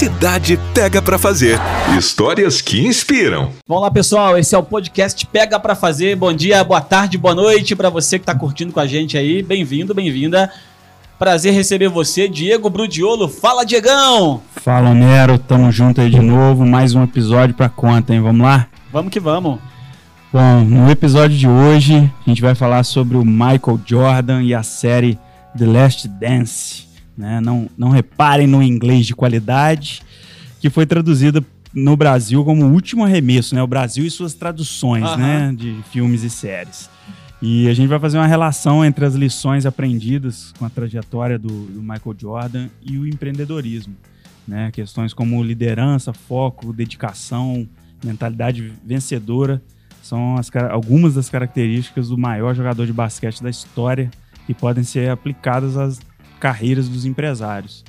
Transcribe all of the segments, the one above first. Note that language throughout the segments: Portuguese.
Cidade Pega Pra Fazer. Histórias que inspiram. Vamos lá, pessoal. Esse é o podcast Pega Pra Fazer. Bom dia, boa tarde, boa noite para você que tá curtindo com a gente aí. Bem-vindo, bem-vinda. Prazer receber você, Diego Brudiolo. Fala, Diegão! Fala, Nero. Tamo junto aí de novo. Mais um episódio pra conta, hein? Vamos lá? Vamos que vamos. Bom, no episódio de hoje, a gente vai falar sobre o Michael Jordan e a série The Last Dance. Né? Não, não reparem no inglês de qualidade, que foi traduzida no Brasil como o último arremesso, né? O Brasil e suas traduções, né? De filmes e séries. E a gente vai fazer uma relação entre as lições aprendidas com a trajetória do, do Michael Jordan e o empreendedorismo. Né? Questões como liderança, foco, dedicação, mentalidade vencedora são as algumas das características do maior jogador de basquete da história que podem ser aplicadas às carreiras dos empresários.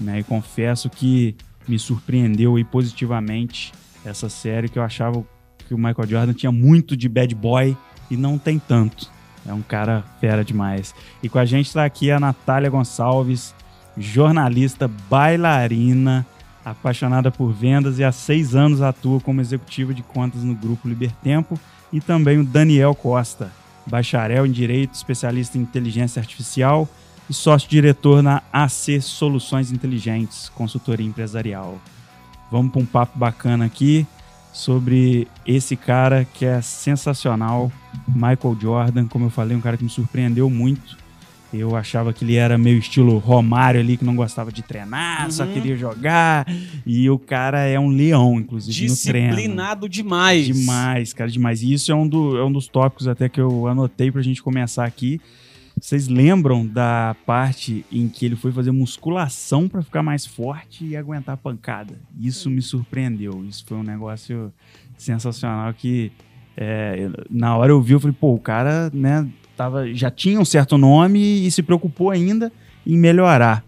Né? E confesso que me surpreendeu aí positivamente essa série que eu achava que o Michael Jordan tinha muito de bad boy e não tem tanto. É um cara fera demais. E com a gente está aqui a Natália Gonçalves, jornalista, bailarina, apaixonada por vendas e há seis anos atua como executiva de contas no Grupo Libertempo. E também o Daniel Costa, bacharel em Direito, especialista em Inteligência Artificial e sócio-diretor na AC Soluções Inteligentes, consultoria empresarial. Vamos para um papo bacana aqui sobre esse cara que é sensacional, Michael Jordan. Como eu falei, um cara que me surpreendeu muito. Eu achava que ele era meio estilo Romário ali, que não gostava de treinar, só Uhum. queria jogar. E o cara é um leão, inclusive, no treino. Disciplinado demais. Demais, cara, demais. E isso é um, do- é um dos tópicos até que eu anotei pra gente começar aqui. Vocês lembram da parte em que ele foi fazer musculação pra ficar mais forte e aguentar a pancada? Isso me surpreendeu. Isso foi um negócio sensacional que é, na hora eu vi, eu falei, pô, o cara, né, tava, já tinha um certo nome e se preocupou ainda em melhorar.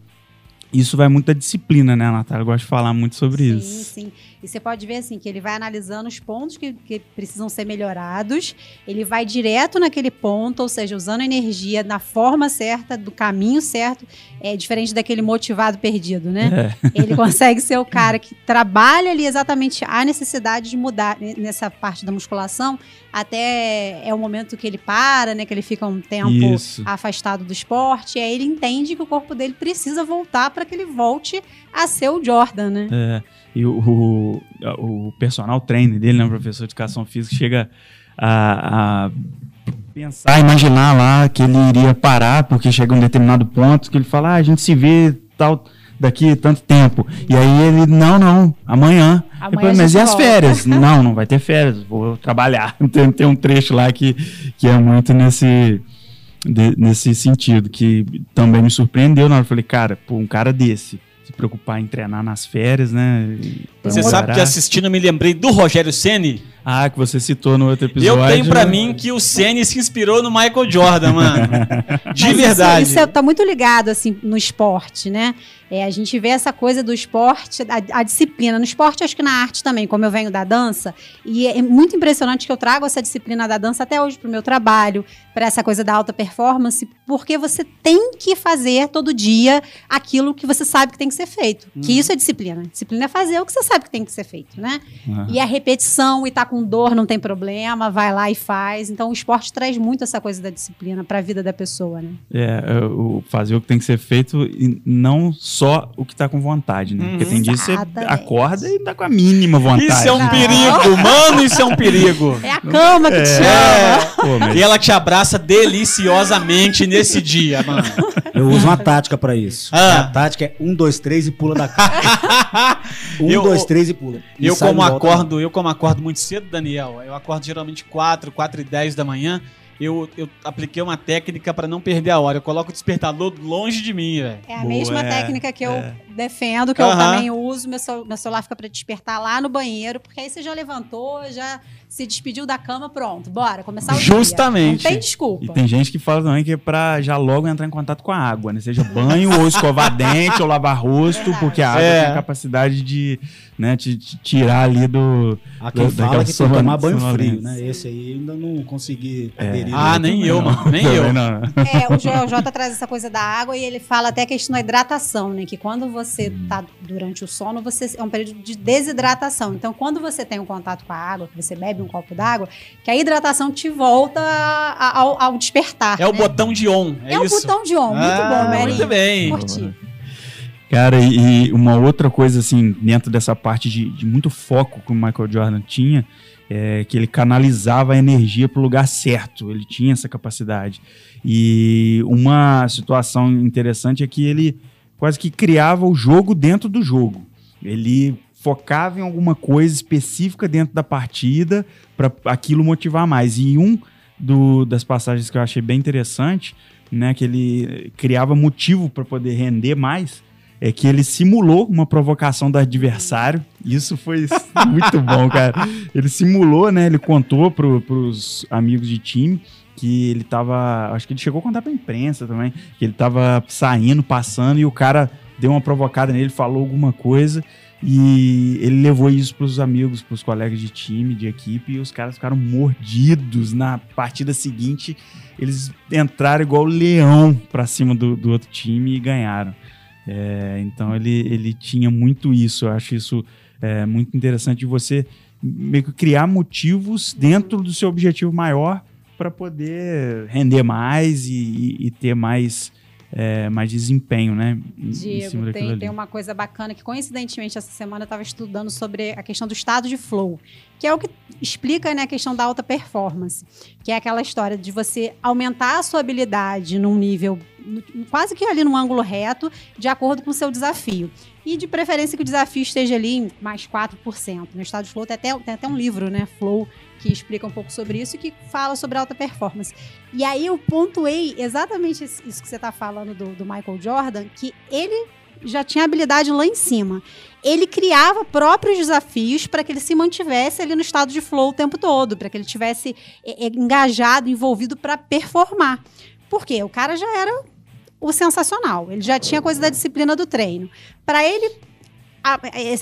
Isso vai muito da disciplina, né, Natália? Eu gosto de falar muito sobre sim, isso. Sim, E você pode ver assim que ele vai analisando os pontos que, que precisam ser melhorados. Ele vai direto naquele ponto, ou seja, usando energia na forma certa, do caminho certo, é diferente daquele motivado perdido, né? É. Ele consegue ser o cara que trabalha ali exatamente a necessidade de mudar nessa parte da musculação, até é o momento que ele para, né? Que ele fica um tempo Isso. afastado do esporte, e aí ele entende que o corpo dele precisa voltar para que ele volte a ser o Jordan, né? É, e o, o, o personal trainer dele, né, o professor de educação física, chega a, a pensar, imaginar lá que ele iria parar, porque chega um determinado ponto que ele fala, ah, a gente se vê tal daqui tanto tempo. E aí ele, não, não, amanhã. Amanhã Depois, mas e as volta." férias? não, não vai ter férias, vou trabalhar. Tem, tem um trecho lá que, que é muito nesse, de- nesse sentido, que também me surpreendeu na hora. Eu falei, cara, pô, um cara desse, se preocupar em treinar nas férias, né? Você sabe melhorar. que assistindo eu me lembrei do Rogério Ceni. Ah, que você citou no outro episódio. Eu tenho pra mim que o Ceni se inspirou no Michael Jordan, mano. De Mas verdade. Isso, isso é- tá muito ligado, assim, no esporte, né? É, a gente vê essa coisa do esporte, a, a disciplina. No esporte, acho que na arte também, como eu venho da dança. E é muito impressionante que eu trago essa disciplina da dança até hoje pro meu trabalho, para essa coisa da alta performance, porque você tem que fazer todo dia aquilo que você sabe que tem que ser feito. Que Uhum. isso é disciplina. Disciplina é fazer o que você sabe que tem que ser feito, né? Ah, E a repetição e tá com dor não tem problema, vai lá e faz. Então o esporte traz muito essa coisa da disciplina para a vida da pessoa, né? É, é, o fazer o que tem que ser feito e não só o que tá com vontade, né? Porque tem dia que você acorda e tá com a mínima vontade. Isso é um Não. perigo, mano, isso é um perigo. É a cama que te chama. É. Pô, mas E ela te abraça deliciosamente nesse dia, mano. Eu uso uma tática pra isso. Ah. A tática é um, dois, três e pula da cama. Um, Eu- dois, três e pula. E Eu como acordo, eu como acordo muito cedo, Daniel, eu acordo geralmente 4, 4 e 10 da manhã. Eu, eu apliquei uma técnica pra não perder a hora. Eu coloco o despertador longe de mim, velho. É a Boa, mesma é, técnica que eu é. Defendo, que eu Aham. também uso. Meu, meu celular fica para despertar lá no banheiro, porque aí você já levantou, já se despediu da cama, pronto, bora, começar o Justamente. dia. Não tem desculpa. E tem gente que fala também que é pra já logo entrar em contato com a água, né? Seja banho, ou escovar dente, ou lavar rosto, Verdade. porque a água É. tem a capacidade de né, te, te tirar ali do. Há quem Da- fala que tem que tomar banho frio, né? Esse aí ainda não consegui aderir. Ah, nem eu, mano. Nem eu. Também não. É, o Joel J traz essa coisa da água e ele fala até a questão da hidratação, né? Que quando você tá durante o sono, você é um período de desidratação. Então, quando você tem um contato com a água, que você bebe um copo d'água, que a hidratação te volta a- ao, ao despertar. É o né? botão de on. É, É o botão de on. Muito Ah, bom, Mary. Muito bem. Curti. Cara, e e uma outra coisa, assim, dentro dessa parte de, de muito foco que o Michael Jordan tinha, é que ele canalizava a energia para o lugar certo. Ele tinha essa capacidade. E uma situação interessante é que ele quase que criava o jogo dentro do jogo. Ele focava em alguma coisa específica dentro da partida para aquilo motivar mais. E um do- das passagens que eu achei bem interessante, né, que ele criava motivo para poder render mais, é que ele simulou uma provocação do adversário. Isso foi muito bom, cara. Ele simulou, né? Ele contou pro, pros amigos de time que ele tava. Acho que ele chegou a contar pra imprensa também. Que ele tava saindo, passando, e o cara deu uma provocada nele, falou alguma coisa. E ele levou isso pros amigos, pros colegas de time, de equipe, e os caras ficaram mordidos. Na partida seguinte, eles entraram igual leão pra cima do, do outro time e ganharam. É, então ele, ele tinha muito isso. Eu acho isso é, muito interessante de você meio que criar motivos dentro do seu objetivo maior para poder render mais e, e- ter mais, é, mais desempenho, né? em- em Diego, daquilo tem, tem uma coisa bacana que, coincidentemente, essa semana eu estava estudando sobre a questão do estado de flow, que é o que explica né, a questão da alta performance, que é aquela história de você aumentar a sua habilidade num nível quase que ali num ângulo reto, de acordo com o seu desafio. E de preferência que o desafio esteja ali em mais 4%. No estado de flow tem até, tem até um livro, né, Flow, que explica um pouco sobre isso e que fala sobre alta performance. E aí eu pontuei exatamente isso que você está falando do, do Michael Jordan, que ele já tinha habilidade lá em cima. Ele criava próprios desafios para que ele se mantivesse ali no estado de flow o tempo todo, para que ele tivesse é, é, engajado, envolvido para performar. Por quê? O cara já era o sensacional. Ele já tinha coisa da disciplina do treino. Para ele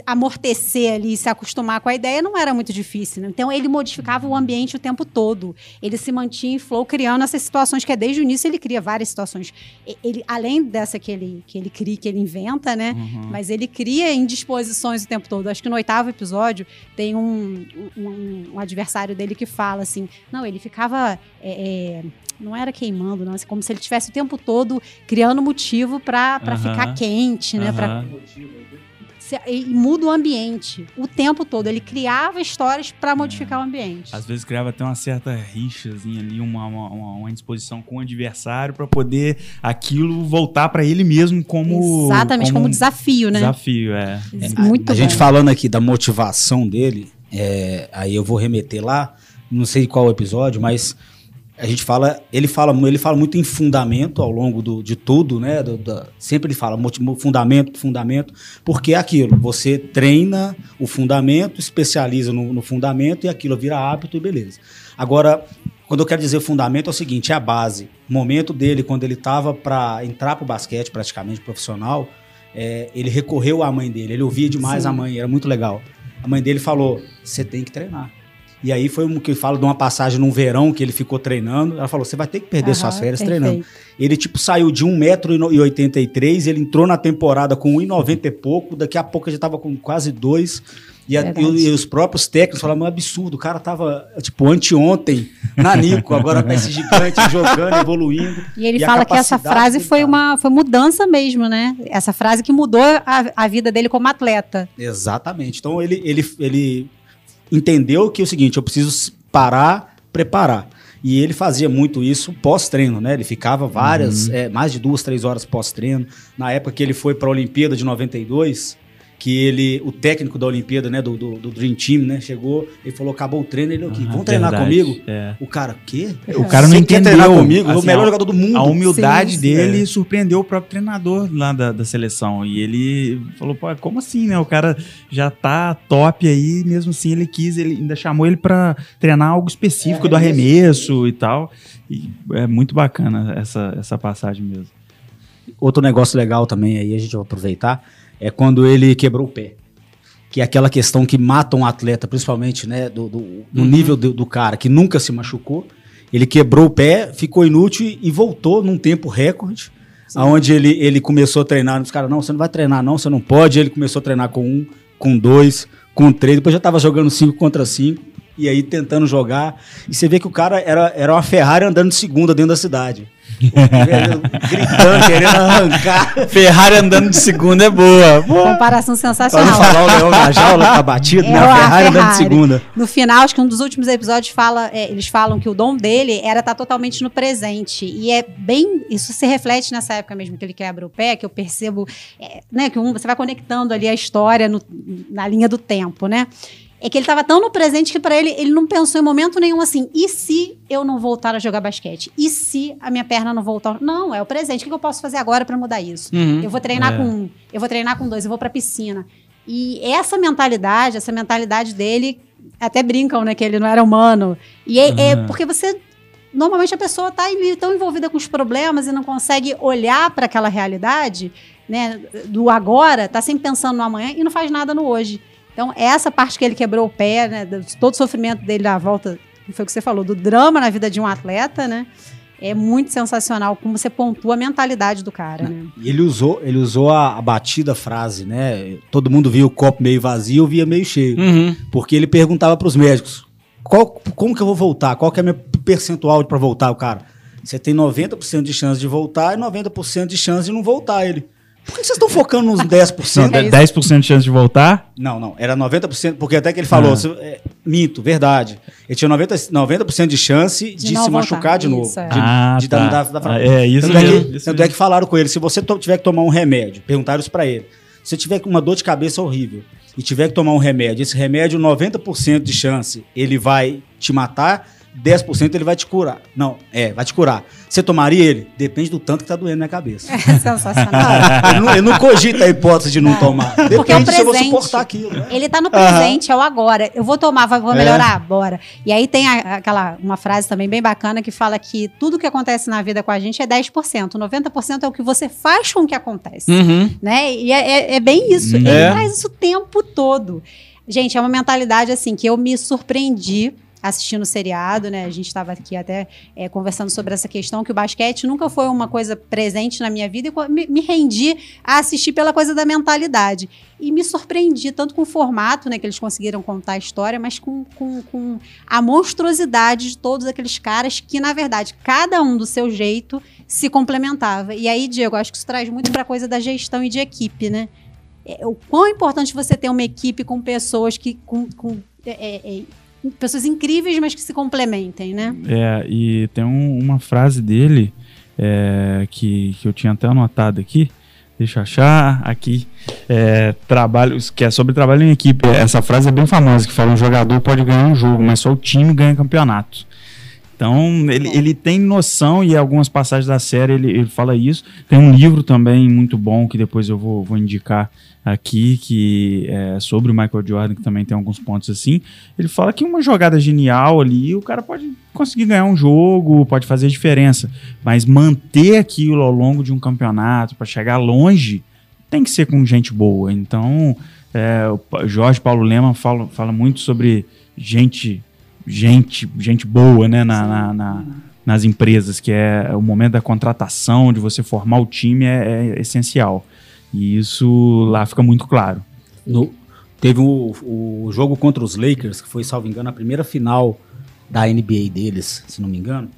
amortecer ali e se acostumar com a ideia não era muito difícil. né? Então ele modificava o ambiente o tempo todo. Ele se mantinha em flow criando essas situações que é desde o início ele cria várias situações. Ele, além dessa que ele, que ele cria, que ele inventa, né? Uhum. Mas ele cria indisposições o tempo todo. Acho que no oitavo episódio tem um, um- um adversário dele que fala assim: não, ele ficava. é, é, não era queimando, não, assim, como se ele tivesse o tempo todo criando motivo para Aham. ficar quente, né? Pra, Aham. se- e muda o ambiente o tempo todo. Ele criava histórias para modificar o ambiente. Às vezes criava até uma certa rixazinha ali, uma, uma, uma- uma indisposição com o adversário para poder aquilo voltar para ele mesmo como Exatamente, como, um desafio, né? Desafio, é. Muito a bom. gente falando aqui da motivação dele, é, aí eu vou remeter lá, não sei qual episódio, mas a gente fala, ele fala, ele fala muito em fundamento ao longo do, de tudo, né? do- da- sempre ele fala fundamento, fundamento, porque é aquilo, você treina o fundamento, especializa no, no fundamento e aquilo vira hábito e beleza. Agora, quando eu quero dizer fundamento é o seguinte, é a base. O momento dele, quando ele estava para entrar para o basquete praticamente profissional, é, ele recorreu à mãe dele, ele ouvia demais Sim. a mãe, era muito legal. A mãe dele falou: você tem que treinar. E aí foi um que fala de uma passagem num verão que ele ficou treinando. Ela falou: você vai ter que perder suas férias perfeito. treinando. Ele, tipo, saiu de 1,83m, ele entrou na temporada com 1,90 e pouco, daqui a pouco já tava com quase 2. E, a- e- e os próprios técnicos falaram, é um absurdo, o cara tava, tipo, anteontem na Nico, agora tá esse gigante jogando, evoluindo. E ele E fala que essa frase foi cara. uma foi mudança mesmo, né? Essa frase que mudou a, a vida dele como atleta. Exatamente. Então ele, ele, ele entendeu que é o seguinte, eu preciso parar, preparar. E ele fazia muito isso pós-treino, né? Ele ficava várias, é, mais de duas, três horas pós-treino. Na época que ele foi para a Olimpíada de 92, que ele, o técnico da Olimpíada, né, do, do, do Dream Team, né, chegou, ele falou, acabou o treino, ele aqui, Ah, vamos treinar verdade, comigo? é. O cara, o quê? O cara não Você quer entendeu. treinar comigo? o assim, melhor a- jogador do mundo. A humildade Sim, sim. dele É. surpreendeu o próprio treinador lá da, da seleção. E ele falou, pô, como assim, né? O cara já tá top aí, mesmo assim ele quis, ele ainda chamou ele pra treinar algo específico do arremesso e tal. E é muito bacana essa, essa passagem mesmo. Outro negócio legal também aí, a gente vai aproveitar, é quando ele quebrou o pé. Que é aquela questão que mata um atleta, principalmente, né, do, do- no Uhum. nível do, do cara, que nunca se machucou. Ele quebrou o pé, ficou inútil e voltou num tempo recorde. Onde ele, ele começou a treinar, os caras, não, você não vai treinar, não, você não pode. Ele começou a treinar com um, com dois, com três, depois já tava jogando cinco contra cinco, e aí tentando jogar. E você vê que o cara era, era uma Ferrari andando de segunda dentro da cidade. Gritando, querendo arrancar. Ferrari andando de segunda é boa. Comparação Pra não sensacional. falar o leão na jaula, tá batido, É né? A uma Ferrari andando de Ferrari. segunda. No final, acho que um dos últimos episódios fala, é, eles falam que o dom dele era estar totalmente no presente. E é bem. Isso se reflete nessa época mesmo que ele quebra o pé, que eu percebo, é, né? Que um, você vai conectando ali a história no- na linha do tempo, né? É que ele estava tão no presente que para ele, ele não pensou em momento nenhum assim, e se eu não voltar a jogar basquete? E se a minha perna não voltar? Não, é o presente. O que eu posso fazer agora para mudar isso? Uhum. Eu vou treinar É. com um, eu vou treinar com dois, eu vou pra piscina. E essa mentalidade, essa mentalidade dele, até brincam, né, que ele não era humano. E é, é Uhum. porque você. Normalmente a pessoa tá ali tão envolvida com os problemas e não consegue olhar para aquela realidade, né, do agora, tá sempre pensando no amanhã e não faz nada no hoje. Então, essa parte que ele quebrou o pé, né, do- todo o sofrimento dele da volta, que foi o que você falou, do drama na vida de um atleta, né? É muito sensacional como você pontua a mentalidade do cara, né? E ele usou, ele usou a, a batida frase, né? Todo mundo via o copo meio vazio, eu via meio cheio. Uhum. Porque ele perguntava pros médicos: qual, como que eu vou voltar? Qual que é o meu percentual para voltar? O cara, você tem 90% de chance de voltar e 90% de chance de não voltar. Ele, por que vocês estão focando nos 10%? Não, É isso. 10% de chance de voltar? Não, não, era 90%, porque até que ele falou, Ah. se- é, minto, verdade. Ele tinha 90%, 90 de chance de, De se voltar. machucar de novo. Isso, é. De, Ah, de tá. dar- dar- dar- Ah, é, isso tanto, é mesmo, que, isso tanto é mesmo. que falaram com ele, se você tiver que tomar um remédio, perguntaram isso pra ele. Se você tiver com uma dor de cabeça horrível e tiver que tomar um remédio, esse remédio, 90% de chance, ele vai te matar, 10% ele vai te curar. Não, é, vai te curar. Você tomaria ele? Depende do tanto que tá doendo na cabeça. É sensacional. ele, não, ele não cogita a hipótese de não tomar. Porque é o Depende se eu vou presente. suportar aquilo. né? Ele tá no presente, é o agora. Eu vou tomar, vou É. melhorar? Bora. E aí tem a- aquela uma frase também bem bacana que fala que tudo que acontece na vida com a gente é 10%. 90% é o que você faz com o que acontece. Uhum. Né? E é, é- é bem isso. Ele É. traz isso o tempo todo. Gente, é uma mentalidade assim que eu me surpreendi assistindo o seriado, né? A gente estava aqui até é, conversando sobre essa questão que o basquete nunca foi uma coisa presente na minha vida e me rendi a assistir pela coisa da mentalidade. E me surpreendi tanto com o formato, né, que eles conseguiram contar a história, mas com, com, com a monstruosidade de todos aqueles caras que, na verdade, cada um do seu jeito se complementava. E aí, Diego, acho que isso traz muito para a coisa da gestão e de equipe, né? É, o quão importante você ter uma equipe com pessoas que com, com é, é, é, pessoas incríveis, mas que se complementem, né? É, e tem um- uma frase dele é, que, que eu tinha até anotado aqui. Deixa eu achar aqui. É, trabalho, que é sobre trabalho em equipe. Essa frase é bem famosa, que fala um jogador pode ganhar um jogo, mas só o time ganha campeonato. Então, ele, ele tem noção, e algumas passagens da série ele, ele fala isso. Tem um livro também muito bom, que depois eu vou, vou indicar aqui, que é sobre o Michael Jordan, que também tem alguns pontos assim. Ele fala que uma jogada genial ali, o cara pode conseguir ganhar um jogo, pode fazer diferença. Mas manter aquilo ao longo de um campeonato, para chegar longe, tem que ser com gente boa. Então, é, o Jorge Paulo Lema fala, fala muito sobre gente gente, gente boa, né, na, na- na- nas empresas, que é o momento da contratação, de você formar o time é, é essencial. E isso lá fica muito claro. No- teve o, o jogo contra os Lakers, que foi, salvo engano, a primeira final da NBA deles, se não me engano.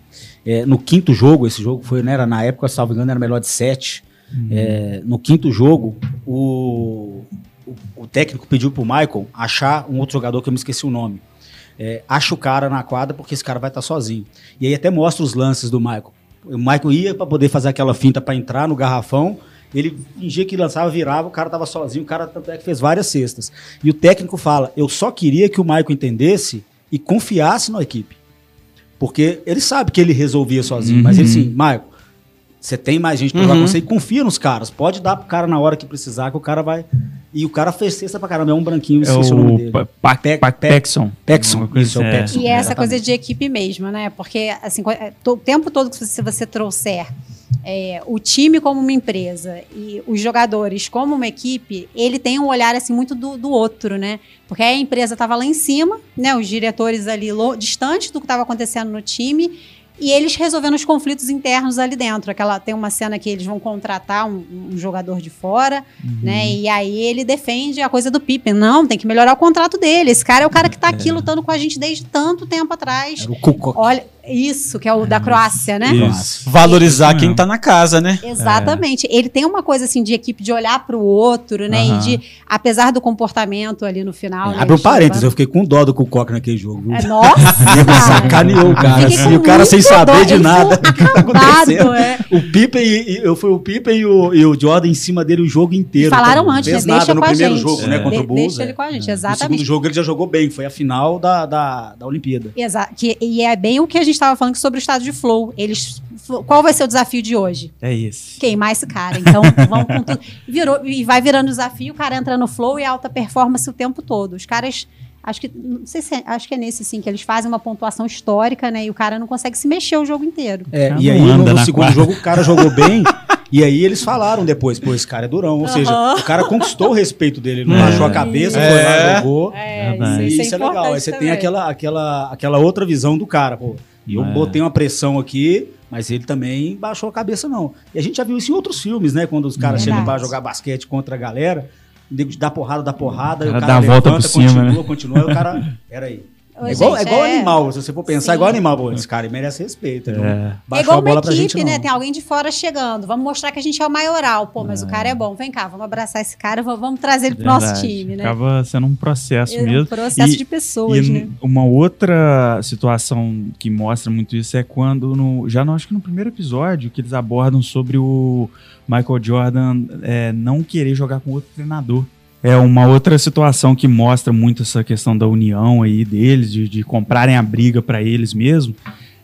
É, no quinto jogo, esse jogo foi, né, era, na época, salvo engano, era melhor de sete. É, no quinto jogo, o, o, o técnico pediu pro Michael achar um outro jogador que eu me esqueci o nome. É, acha o cara na quadra porque esse cara vai estar sozinho. E aí até mostra os lances do Michael. O Michael ia para poder fazer aquela finta para entrar no garrafão Ele fingia que lançava, virava, o cara tava sozinho, o cara tanto é que fez várias cestas. E o técnico fala: eu só queria que o Maicon entendesse e confiasse na equipe. Porque ele sabe que ele resolvia sozinho, mas ele assim, Maicon, você tem mais gente pra Uhum. você e confia nos caras. Pode dar pro cara na hora que precisar, que o cara vai. E o cara fez cesta pra caramba, é um branquinho, É esqueci o nome o dele. Pa- Pa- Pe- isso, é o assim, Paxson. E é essa coisa de equipe mesmo, né? Porque, assim, é, o tempo todo que você, se você trouxer é, o time como uma empresa e os jogadores como uma equipe, ele tem um olhar, assim, muito do, do outro, né? Porque a empresa estava lá em cima, né? Os diretores ali distantes do que estava acontecendo no time e eles resolvendo os conflitos internos ali dentro. Aquela, tem uma cena que eles vão contratar um, um jogador de fora, Uhum. né? E aí ele defende a coisa do Pippen. Não, tem que melhorar o contrato dele. Esse cara é o cara que tá aqui lutando com a gente desde tanto tempo atrás. Era o Kukoc. Olha, isso, que é o da Croácia, né? Isso. Valorizar Isso quem tá na casa, né? Exatamente. Ele tem uma coisa assim de equipe de olhar pro outro, né? Aham. E de, apesar do comportamento ali no final. né, Abre um eles parênteses, eu fiquei com dó do Kukoc naquele jogo. É, nossa! Ele sacaneou o cara. Assim, o cara sem saber dó. de Eles nada. tá acabado, é. O Pippen e, e- eu fui o Pippen e o, e o Jordan em cima dele o jogo inteiro. Falaram Então, antes, né? nada Deixa no com a primeiro gente. jogo, né? É. Contra o Bulls. deixa é. ele com a gente, No segundo exatamente. jogo ele já jogou bem, foi a final da, da, da Olimpíada. Exato. E é bem o que a gente estava falando sobre o estado de flow. Eles, qual vai ser o desafio de hoje? É esse. Queimar esse cara. Então, vamos com tudo. Virou, e vai virando desafio, o cara entra no flow e alta performance o tempo todo. Os caras. Acho que. Não sei se é- acho que é nesse, sim, que eles fazem uma pontuação histórica, né? E o cara não consegue se mexer o jogo inteiro. É, e aí no, no segundo quadra. jogo o cara jogou bem. E aí eles falaram depois, pô, esse cara é durão. Ou seja, o cara conquistou o respeito dele. Ele não É. baixou a cabeça, foi lá, É. jogou. É, Verdade. E isso é legal. Aí você tem aquela, aquela, aquela outra visão do cara, pô. E eu É. botei uma pressão aqui, mas ele também baixou a cabeça, não. E a gente já viu isso em outros filmes, né? Quando os caras chegam pra jogar basquete contra a galera, o nego dá porrada, dá porrada, e o cara cara dá a volta levanta, por cima, continua, né? continua, e o cara. Peraí. Ô, É igual, é gente, igual é- animal, se você for pensar, é Sim. igual animal, pô. Esse cara merece respeito. não É. É igual a bola uma equipe, gente, né? não. Tem alguém de fora chegando. Vamos mostrar que a gente é o maioral. Pô, mas o cara é bom. Vem cá, vamos abraçar esse cara, vamos- trazer ele pro nosso Verdade. time, né? Acaba sendo um processo É um mesmo. processo E- de pessoas, e né? uma outra situação que mostra muito isso é quando, no, já no, acho que no primeiro episódio, que eles abordam sobre o Michael Jordan é, não querer jogar com outro treinador. É uma outra situação que mostra muito essa questão da união aí deles, de, de comprarem a briga para eles mesmo.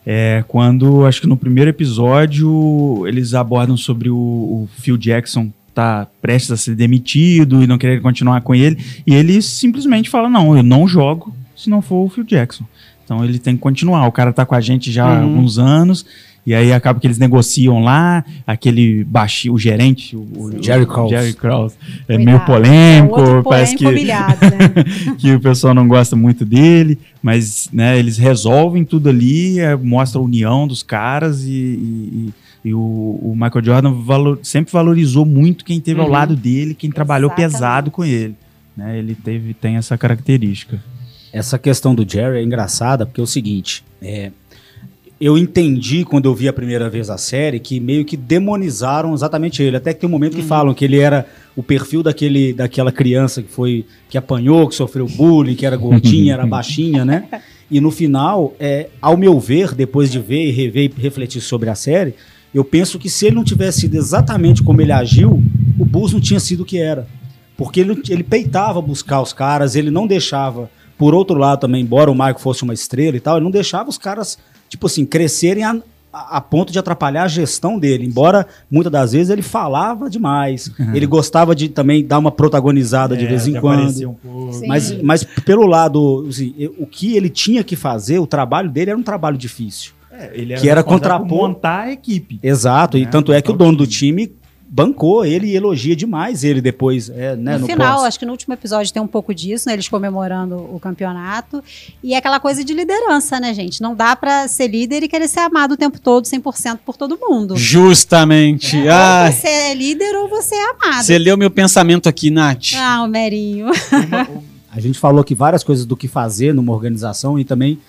É quando, acho que no primeiro episódio, eles abordam sobre o, o Phil Jackson tá prestes a ser demitido e não querer continuar com ele. E ele simplesmente fala: Não, eu não jogo se não for o Phil Jackson. Então ele tem que continuar. O cara tá com a gente já há Uhum. alguns anos. E aí acaba que eles negociam lá, aquele baixinho, o gerente, o, o- Jerry Krause. Jerry Krause, é Cuidado. meio É polêmico, outro parece que, né? que o pessoal não gosta muito dele, mas né, eles resolvem tudo ali, é, mostra a união dos caras e, e- e o, o Michael Jordan valor- sempre valorizou muito quem esteve ao Uhum. lado dele, quem trabalhou Exatamente. pesado com ele. Né, ele teve, tem essa característica. Essa questão do Jerry é engraçada porque é o seguinte, é, eu entendi quando eu vi a primeira vez a série que meio que demonizaram exatamente ele. Até que tem um momento que falam que ele era o perfil daquele, daquela criança que foi que apanhou, que sofreu bullying, que era gordinha, era baixinha, né? E no final, é, ao meu ver, depois de ver e rever e refletir sobre a série, eu penso que se ele não tivesse sido exatamente como ele agiu, o Bulls não tinha sido o que era. Porque ele, ele peitava buscar os caras, ele não deixava. Por outro lado, também, embora o Michael fosse uma estrela e tal, ele não deixava os caras, tipo assim, crescerem a, a- a ponto de atrapalhar a gestão dele. Embora muitas das vezes ele falava demais. Ele gostava de também dar uma protagonizada de É, vez em de quando. um. Sim. Mas, mas pelo lado, assim, o que ele tinha que fazer, o trabalho dele era um trabalho difícil. É, ele que era contrapor- montar a equipe. Exato, e Né, tanto é que o dono do time bancou ele e elogia demais ele depois, é, né, no, no final, pós. acho que no último episódio tem um pouco disso, né? Eles comemorando o campeonato. E é aquela coisa de liderança, né, gente? Não dá pra ser líder e querer ser amado o tempo todo, 100% por todo mundo. Justamente. Ou Ai, você é líder ou você é amado. você leu meu pensamento aqui, Nath. Ah, o Merinho. A gente falou aqui várias coisas do que fazer numa organização e também,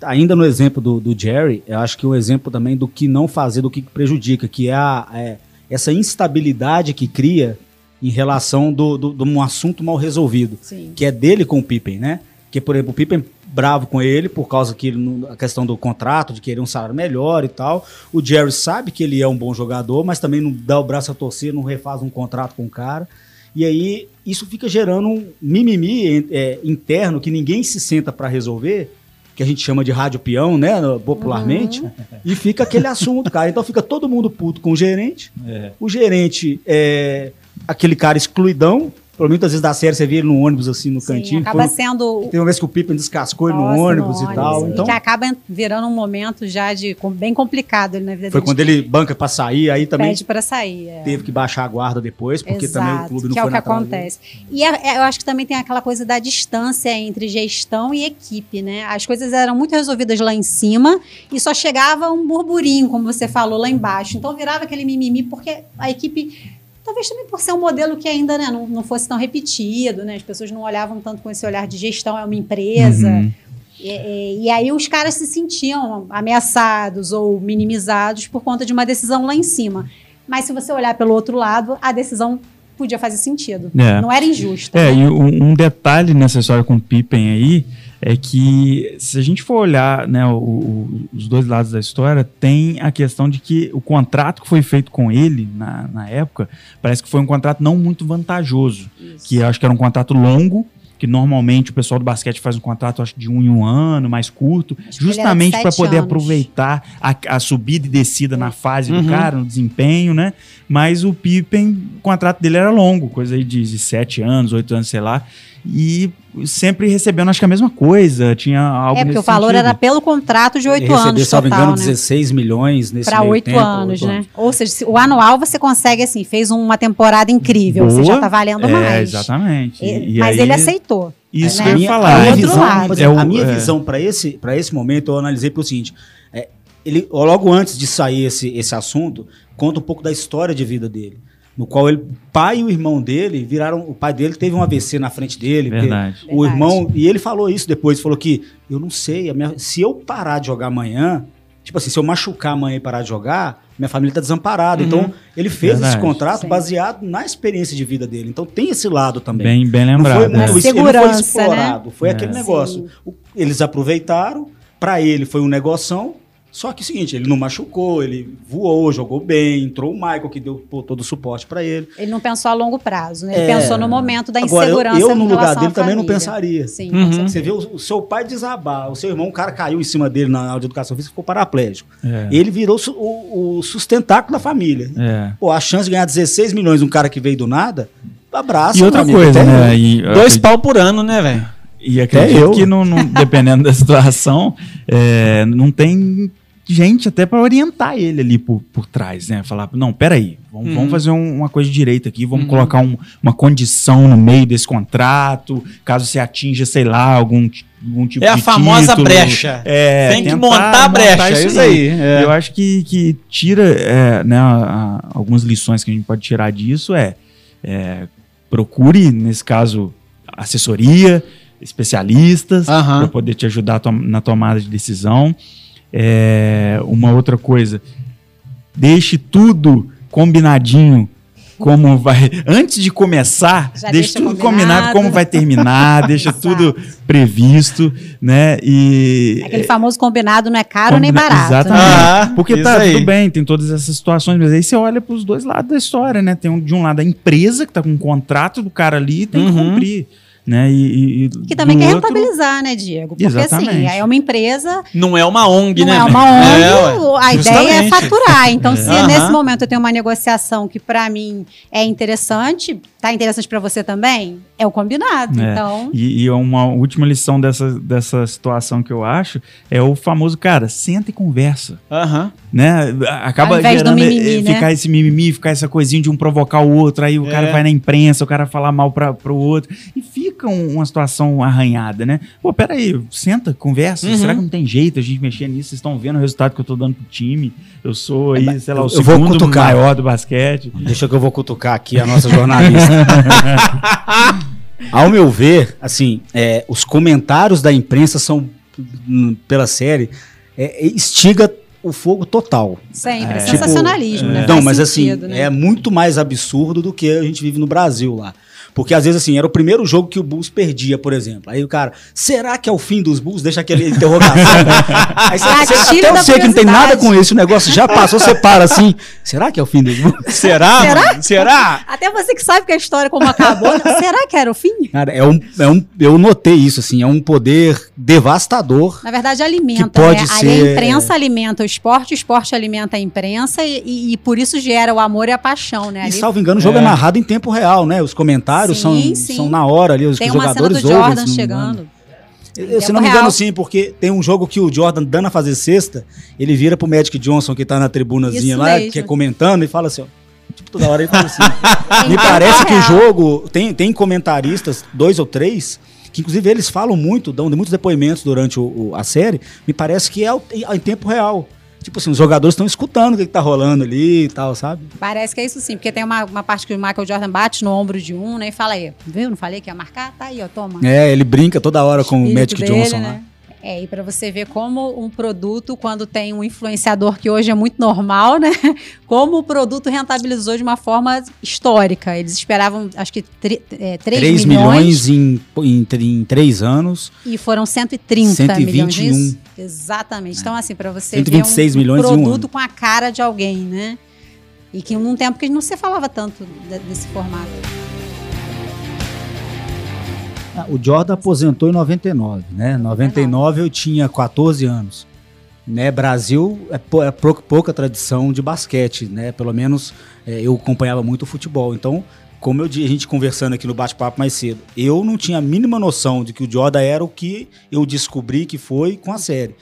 ainda no exemplo do, do Jerry, eu acho que um exemplo também do que não fazer, do que prejudica, que é, a- é essa instabilidade que cria em relação do, do, de um assunto mal resolvido, Sim. que é dele com o Pippen, né? Que, por exemplo, o Pippen bravo com ele por causa que ele, a questão do contrato, de querer um salário melhor e tal. O Jerry sabe que ele é um bom jogador, mas também não dá o braço a torcer, não refaz um contrato com o cara. E aí isso fica gerando um mimimi é, interno que ninguém se senta para resolver, que a gente chama de rádio peão, né, popularmente, e fica aquele assunto, cara. Então fica todo mundo puto com o gerente. O gerente é aquele cara excluidão. Por muitas vezes da série você vê ele no ônibus assim no Sim, cantinho. acaba Foi- sendo Tem uma vez que o Pippen descascou ele no Nossa, ônibus, e tal. ônibus. Então que acaba virando um momento já de bem complicado ali na vida foi quando ele banca pra sair, aí também pede para sair. é. teve que baixar a guarda depois, porque também o Exato, clube não que é foi o que acontece. E é- é- eu acho que também tem aquela coisa da distância entre gestão e equipe, né? As coisas eram muito resolvidas lá em cima e só chegava um burburinho, como você falou, lá embaixo. Então virava aquele mimimi, porque a equipe. Talvez também por ser um modelo que ainda né, não, não fosse tão repetido, né? As pessoas não olhavam tanto com esse olhar de gestão, é uma empresa. Uhum. E, e- aí os caras se sentiam ameaçados ou minimizados por conta de uma decisão lá em cima. Mas se você olhar pelo outro lado, a decisão podia fazer sentido. É. Não era injusta. É, né? e um, um detalhe nessa história com o Pippen aí é que se a gente for olhar né, o- o- os dois lados da história, tem a questão de que o contrato que foi feito com ele na, na época parece que foi um contrato não muito vantajoso. Que eu acho que era um contrato longo, que normalmente o pessoal do basquete faz um contrato acho, de um em um ano, mais curto, Acho que justamente para poder anos. aproveitar a, a subida e descida na fase Uhum. do cara, no desempenho, né? Mas o Pippen, o contrato dele era longo, coisa aí de, de sete anos, oito anos, sei lá. E sempre recebendo, acho que a mesma coisa. Tinha algo É, porque o valor sentido. era pelo contrato de oito anos se não me total, engano, né? 16 milhões nesse Para oito anos, né? Ou seja, se- o anual você consegue assim, fez uma temporada incrível, você Boa. já tá valendo É, mais. exatamente. E- E mas aí- ele aceitou. Isso né? que eu A ia minha, falar. a minha É outro visão, É o- a minha é. visão para esse, pra esse momento, eu analisei pelo seguinte: é, ele, logo antes de sair esse, esse assunto, conta um pouco da história de vida dele. No qual ele, o pai e o irmão dele viraram. O pai dele teve um AVC na frente dele. Verdade. O Verdade. irmão. E ele falou isso depois, falou que eu não sei, a minha- se eu parar de jogar amanhã, tipo assim, se eu machucar amanhã e parar de jogar, minha família tá desamparada. Então, ele fez esse Verdade. contrato Sim. baseado na experiência de vida dele. Então tem esse lado também. Bem, bem Não lembrado. foi né? muito, Na ele não foi segurança, explorado, foi É. aquele negócio. O- Eles aproveitaram, pra ele foi um negoção, só que é o seguinte, ele não machucou, ele voou, jogou bem, entrou o Michael que deu pô, todo o suporte pra ele. Ele não pensou a longo prazo, né? Ele É. pensou no momento da Agora, eu, insegurança eu em no lugar dele também não pensaria. Sim, Uhum. Você vê o, o seu pai desabar, o seu irmão, um cara caiu em cima dele na aula de educação física e ficou paraplégico. É. Ele virou su- o, o sustentáculo da família. É. Pô, a chance de ganhar 16 milhões de um cara que veio do nada, abraça. E outra amigo, coisa, eu. né? E, Dois acredito- pau por ano, né, velho? E acredito eu. que, não, não- dependendo da situação, é, não tem gente até para orientar ele ali por, por trás, né? Falar, não, peraí, vamos, Uhum. vamos fazer um- uma coisa direita aqui, vamos Uhum. colocar um- uma condição no meio desse contrato, caso você atinja, sei lá, algum, algum tipo É a de famosa título. brecha. É, Tem que montar a brecha, é isso aí. é. Eu acho que, que tira, é, né, a- a- algumas lições que a gente pode tirar disso é, é, procure, nesse caso, assessoria, especialistas, Aham. para poder te ajudar a tom- na tomada de decisão. É, uma outra coisa, deixe tudo combinadinho. Como vai. Antes de começar, Já deixe deixa tudo combinado. combinado. como vai terminar, deixa tudo previsto, né? E Aquele famoso combinado não é caro nem Combina- barato. Exatamente. né? Ah, Porque tá aí. tudo bem, tem todas essas situações, mas aí você olha para os dois lados da história, né? Tem um, de um lado a empresa que tá com um contrato do cara ali e tem que Uhum. cumprir, né? E, e- Que também quer outro- rentabilizar, né, Diego? Porque assim, Exatamente. é uma empresa, Não é uma ONG, não né? é uma? ONG, ué. a ideia é Justamente. faturar. Então, se Aham. nesse momento eu tenho uma negociação que pra mim é interessante, tá interessante pra você também, é o combinado. É. Então, E, e uma última lição dessa, dessa situação que eu acho é o famoso, cara, senta e conversa. Aham. né? Acaba Ao invés do gerando mimimi, né? ficar esse mimimi, ficar essa coisinha de um provocar o outro, aí o É. cara vai na imprensa, o cara falar mal para pro outro, e fica um- uma situação arranhada, né? Pô, peraí, senta, conversa, Uhum. será que não tem jeito a gente mexer nisso? Vocês estão vendo o resultado que eu tô dando pro time, eu sou aí, sei lá, o eu segundo cutucar. maior do basquete. Deixa que eu vou cutucar aqui a nossa jornalista. Ao meu ver, assim, é, os comentários da imprensa são, pela série, é, estiga o fogo total. sempre, É. sensacionalismo, né? Não, Faz mas sentido, assim, né? é muito mais absurdo do que a gente vive no Brasil lá. Porque às vezes assim, era o primeiro jogo que o Bulls perdia, por exemplo. Aí o cara, será que é o fim dos Bulls? Deixa aquele interrogação. Aí você, até eu sei que não tem nada com isso, o negócio já passou, você para assim. Será que é o fim dos Bulls? Será? Será? Será? Até você que sabe que a história como acabou, né? será que era o fim? Cara, é um, é um, eu notei isso, assim, é um poder devastador. Na verdade, alimenta, Que pode né? Aí ser- a imprensa alimenta o esporte, o esporte alimenta a imprensa e, e- e por isso gera o amor e a paixão, né? E, Ali salvo engano, o jogo é. É. narrado em tempo real, né? Os comentários Sim, são, sim. são na hora ali, os tem uma jogadores ouvem. Jordan engano. chegando. Eu, se não me engano, real. sim, porque tem um jogo que o Jordan, dando a fazer cesta, ele vira pro Magic Johnson, que tá na tribunazinha Isso lá, mesmo. que é comentando, e fala assim, ó. Tipo, toda hora ele fala assim. Me tempo parece que o jogo tem, tem comentaristas, dois ou três, que inclusive eles falam muito, dão muitos depoimentos durante o- o- a série. Me parece que é em tempo real. Tipo assim, os jogadores estão escutando o que, que tá rolando ali e tal, sabe? Parece que é isso sim, porque tem uma, uma parte que o Michael Jordan bate no ombro de um, né? E fala aí, viu? Não falei que ia marcar? Tá aí, ó, toma. É, ele brinca toda hora com o Magic dele, Johnson lá. né? É, e pra você ver como um produto, quando tem um influenciador que hoje é muito normal, né? Como o produto rentabilizou de uma forma histórica. Eles esperavam, acho que, tri, é, 3, 3 milhões, milhões em, em, em 3 anos. e foram 130 milhões 121. disso. Exatamente. Então, assim, pra você 126 ver um, milhões um produto ano. com a cara de alguém, né? E que num tempo que não se falava tanto de- desse formato. Ah, O Jordan aposentou em 99, né? 99 eu tinha 14 anos. Né, Brasil é, pou- é pou- pouca tradição de basquete, né? Pelo menos é, eu acompanhava muito o futebol. Então, como eu di- a gente conversando aqui no bate-papo mais cedo, eu não tinha a mínima noção de que o Jordan era o que eu descobri que foi com a série.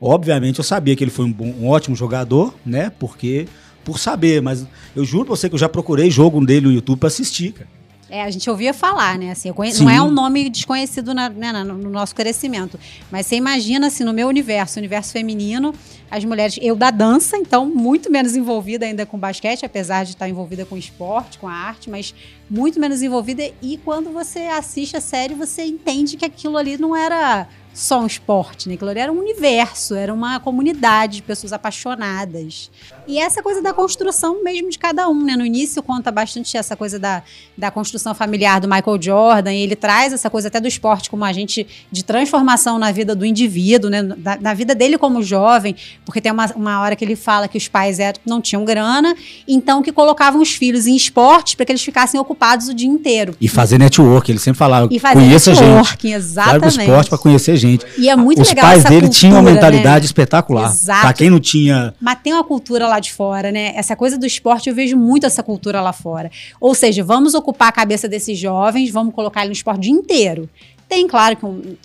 Obviamente eu sabia que ele foi um, bom- um ótimo jogador, né? Porque por saber, mas eu juro pra você que eu já procurei jogo dele no YouTube pra assistir, cara. É, a gente ouvia falar, né? Assim, não é um nome desconhecido na- né, na- no nosso crescimento. Mas você imagina, assim, no meu universo, universo feminino, as mulheres, eu da dança, então muito menos envolvida ainda com basquete, apesar de estar envolvida com esporte, com a arte, mas muito menos envolvida. E quando você assiste a série, você entende que aquilo ali não era só um esporte, né? Aquilo ali era um universo, era uma comunidade de pessoas apaixonadas. E essa coisa da construção mesmo de cada um, né? No início conta bastante essa coisa da, da construção familiar do Michael Jordan, e ele traz essa coisa até do esporte como agente de transformação na vida do indivíduo, né? Na, na vida dele como jovem, porque tem uma, uma hora que ele fala que os pais eram, não tinham grana, então que colocavam os filhos em esportes para que eles ficassem ocupados o dia inteiro. E fazer network, ele sempre falava, E fazer conheça gente. networking, Vai pro exatamente. esporte pra conhecer gente. E é muito Os legal pais essa dele cultura, tinham uma né? mentalidade espetacular. Exato. Pra quem não tinha. Mas tem uma cultura lá de fora, né? Essa coisa do esporte, eu vejo muito essa cultura lá fora. Ou seja, vamos ocupar a cabeça desses jovens, vamos colocar ele no esporte o dia inteiro. Tem, claro, que um-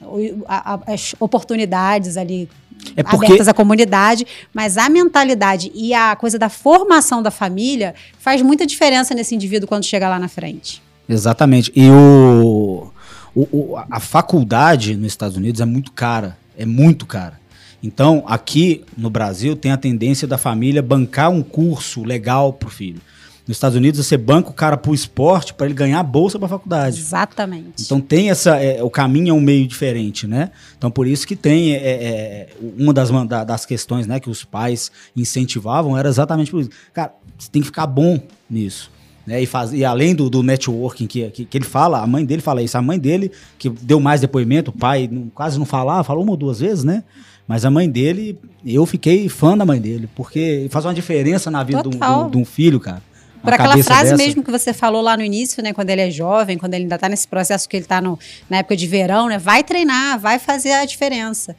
a- a- as oportunidades ali É porque abertas à comunidade, mas a mentalidade e a coisa da formação da família faz muita diferença nesse indivíduo quando chega lá na frente. Exatamente. E o, o- o- a faculdade nos Estados Unidos é muito cara. É muito cara. Então, aqui no Brasil, tem a tendência da família bancar um curso legal pro filho. Nos Estados Unidos, você banca o cara pro esporte para ele ganhar a bolsa pra faculdade. Exatamente. Então tem essa. é, o caminho é um meio diferente, né? Então por isso que tem. é, é, uma das, da- das questões né, que os pais incentivavam era exatamente por isso. Cara, você tem que ficar bom nisso. Né? E, faz, e além do, do networking que, que, que ele fala, a mãe dele fala isso. A mãe dele, que deu mais depoimento, o pai não- quase não falava, falou uma ou duas vezes, né? Mas a mãe dele, eu fiquei fã da mãe dele, porque faz uma diferença na vida de um- filho, cara. Por aquela frase dessa. mesmo que você falou lá no início, né? Quando ele é jovem, quando ele ainda tá nesse processo que ele tá no, na época de verão, né? Vai treinar, vai fazer a diferença.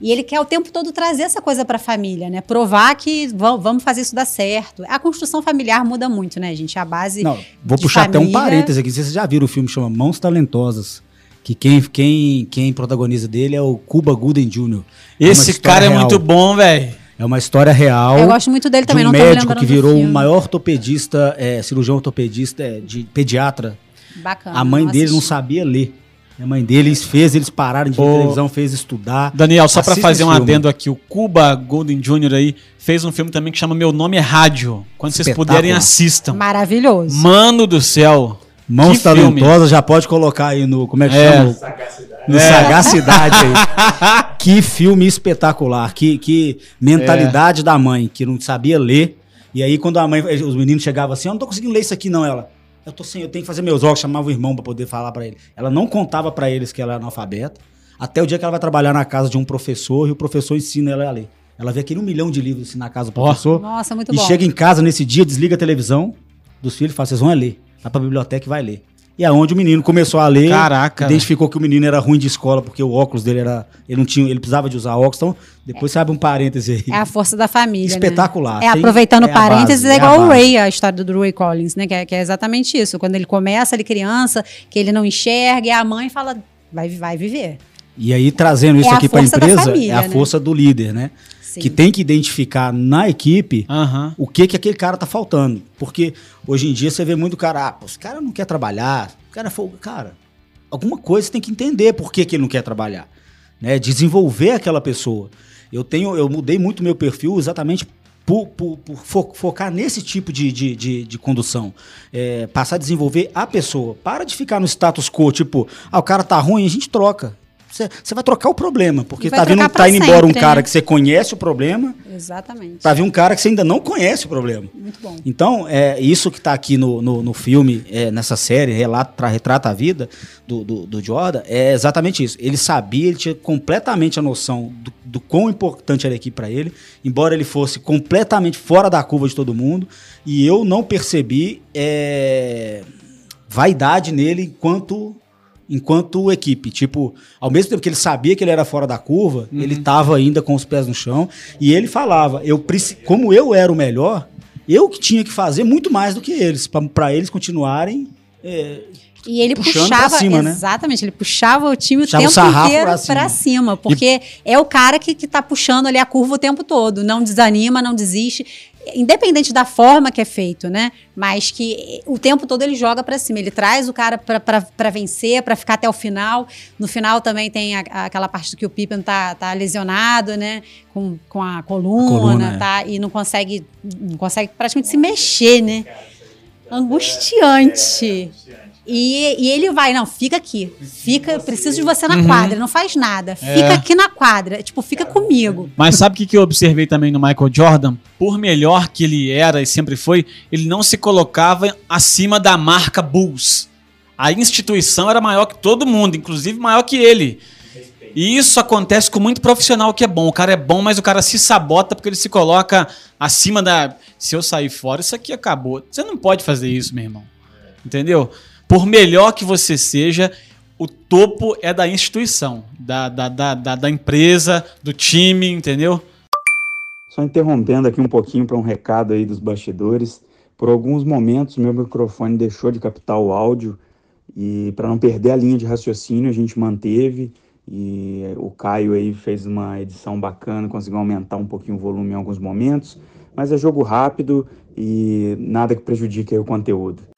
E ele quer o tempo todo trazer essa coisa pra família, né? Provar que vamos fazer isso dar certo. A construção familiar muda muito, né, gente? A base. Não, vou puxar até um família. parêntese aqui. Vocês já viram o filme chama Mãos Talentosas? Que quem, quem, quem protagoniza dele é o Cuba Gooden Jr. É Esse história cara é real. muito bom, velho. É uma história real. Eu gosto muito dele de também, um não tô me médico que virou o maior ortopedista, é, cirurgião ortopedista é, de pediatra. Bacana. a mãe dele não sabia ler. A mãe deles fez eles pararem de ver televisão, fez estudar. Daniel, só pra Assista fazer um filme. adendo aqui, o Cuba Golden Jr. aí fez um filme também que chama Meu Nome é Rádio. Quando vocês puderem, assistam. Maravilhoso. Mano do céu. Mãos Que filme. talentosas, já pode colocar aí no. Como é que É. chama? No É. Sagacidade aí. que filme espetacular. Que, que mentalidade É. da mãe, que não sabia ler. E aí, quando a mãe, os meninos chegavam assim, eu não tô conseguindo ler isso aqui, não, ela. eu tô sem, eu tenho que fazer meus óculos, chamava o irmão pra poder falar pra ele. Ela não contava pra eles que ela era analfabeta, até o dia que ela vai trabalhar na casa de um professor e o professor ensina ela a ler. Ela vê aquele um milhão de livros assim na casa do professor. Nossa, muito e bom. chega em casa nesse dia, desliga a televisão dos filhos e fala: vocês vão é ler. Vai pra biblioteca e vai ler. E é onde o menino começou a ler. Caraca. Identificou que o menino era ruim de escola porque o óculos dele era. Ele não tinha. Ele precisava de usar óculos. Então, depois você abre um parêntese aí. É a força da família. né? Espetacular. É, Tem- aproveitando é parênteses, é é a igual o base. Ray, a história do Ray Collins, né? Que é, que é exatamente isso. Quando ele começa, ele criança, que ele não enxerga, e a mãe fala, vai, vai viver. E aí, trazendo isso É a aqui para a empresa, família, é a né? força do líder, né? Sim. Que tem que identificar na equipe Aham. o que que aquele cara tá faltando. Porque hoje em dia você vê muito cara, ah, pô, esse cara não quer trabalhar, o cara é folga. Cara, alguma coisa você tem que entender por que, que ele não quer trabalhar. Né? Desenvolver aquela pessoa. Eu tenho, eu mudei muito meu perfil exatamente por, por- por fo- focar nesse tipo de, de, de, de condução. É, passar a desenvolver a pessoa. Para de ficar no status quo, tipo, ah, o cara tá ruim, a gente troca. Você você vai trocar o problema, porque tá, vindo, tá indo embora um sempre, cara né? que você conhece o problema, Exatamente. pra vir um cara que você ainda não conhece o problema. Muito bom. Então, é isso que está aqui no, no, no filme, é, nessa série, relata, retrata a vida do, do, do Jordan, é exatamente isso. Ele sabia, ele tinha completamente a noção do, do quão importante era a equipe para ele, embora ele fosse completamente fora da curva de todo mundo, e eu não percebi é, vaidade nele enquanto enquanto equipe. Tipo, ao mesmo tempo que ele sabia que ele era fora da curva, ele estava ainda com os pés no chão e ele falava, eu como eu era o melhor, eu que tinha que fazer muito mais do que eles, para eles continuarem é, E ele puxava, pra cima, né? exatamente, ele puxava o time Puxava o o tempo sarrafo inteiro pra pra cima. cima, porque é o cara que, que tá puxando ali a curva o tempo todo, não desanima, não desiste, independente da forma que é feito, né? Mas que o tempo todo ele joga pra cima, ele traz o cara pra vencer, pra ficar até o final. No final também tem a- a- aquela parte do que o Pippen tá, tá lesionado, né? Com, com a coluna, coluna, é. tá? E não consegue, não consegue praticamente se mexer, né? Angustiante. E, e ele vai, não, fica aqui. Fica, preciso de você na quadra. Não faz nada. Fica aqui na quadra. Tipo, fica comigo. Mas sabe o que, que eu observei também no Michael Jordan? Por melhor que ele era e sempre foi, ele não se colocava acima da marca Bulls. A instituição era maior que todo mundo, inclusive maior que ele. E isso acontece com muito profissional que é bom. O cara é bom, mas o cara se sabota porque ele se coloca acima da. Se eu sair fora, isso aqui acabou. Você não pode fazer isso, meu irmão. Entendeu? Por melhor que você seja, o topo é da instituição, da, da, da, da, empresa, do time, entendeu? Só interrompendo aqui um pouquinho para um recado aí dos bastidores. Por alguns momentos, meu microfone deixou de captar o áudio e para não perder a linha de raciocínio, a gente manteve e o Caio aí fez uma edição bacana, conseguiu aumentar um pouquinho o volume em alguns momentos, mas é jogo rápido e nada que prejudique o conteúdo.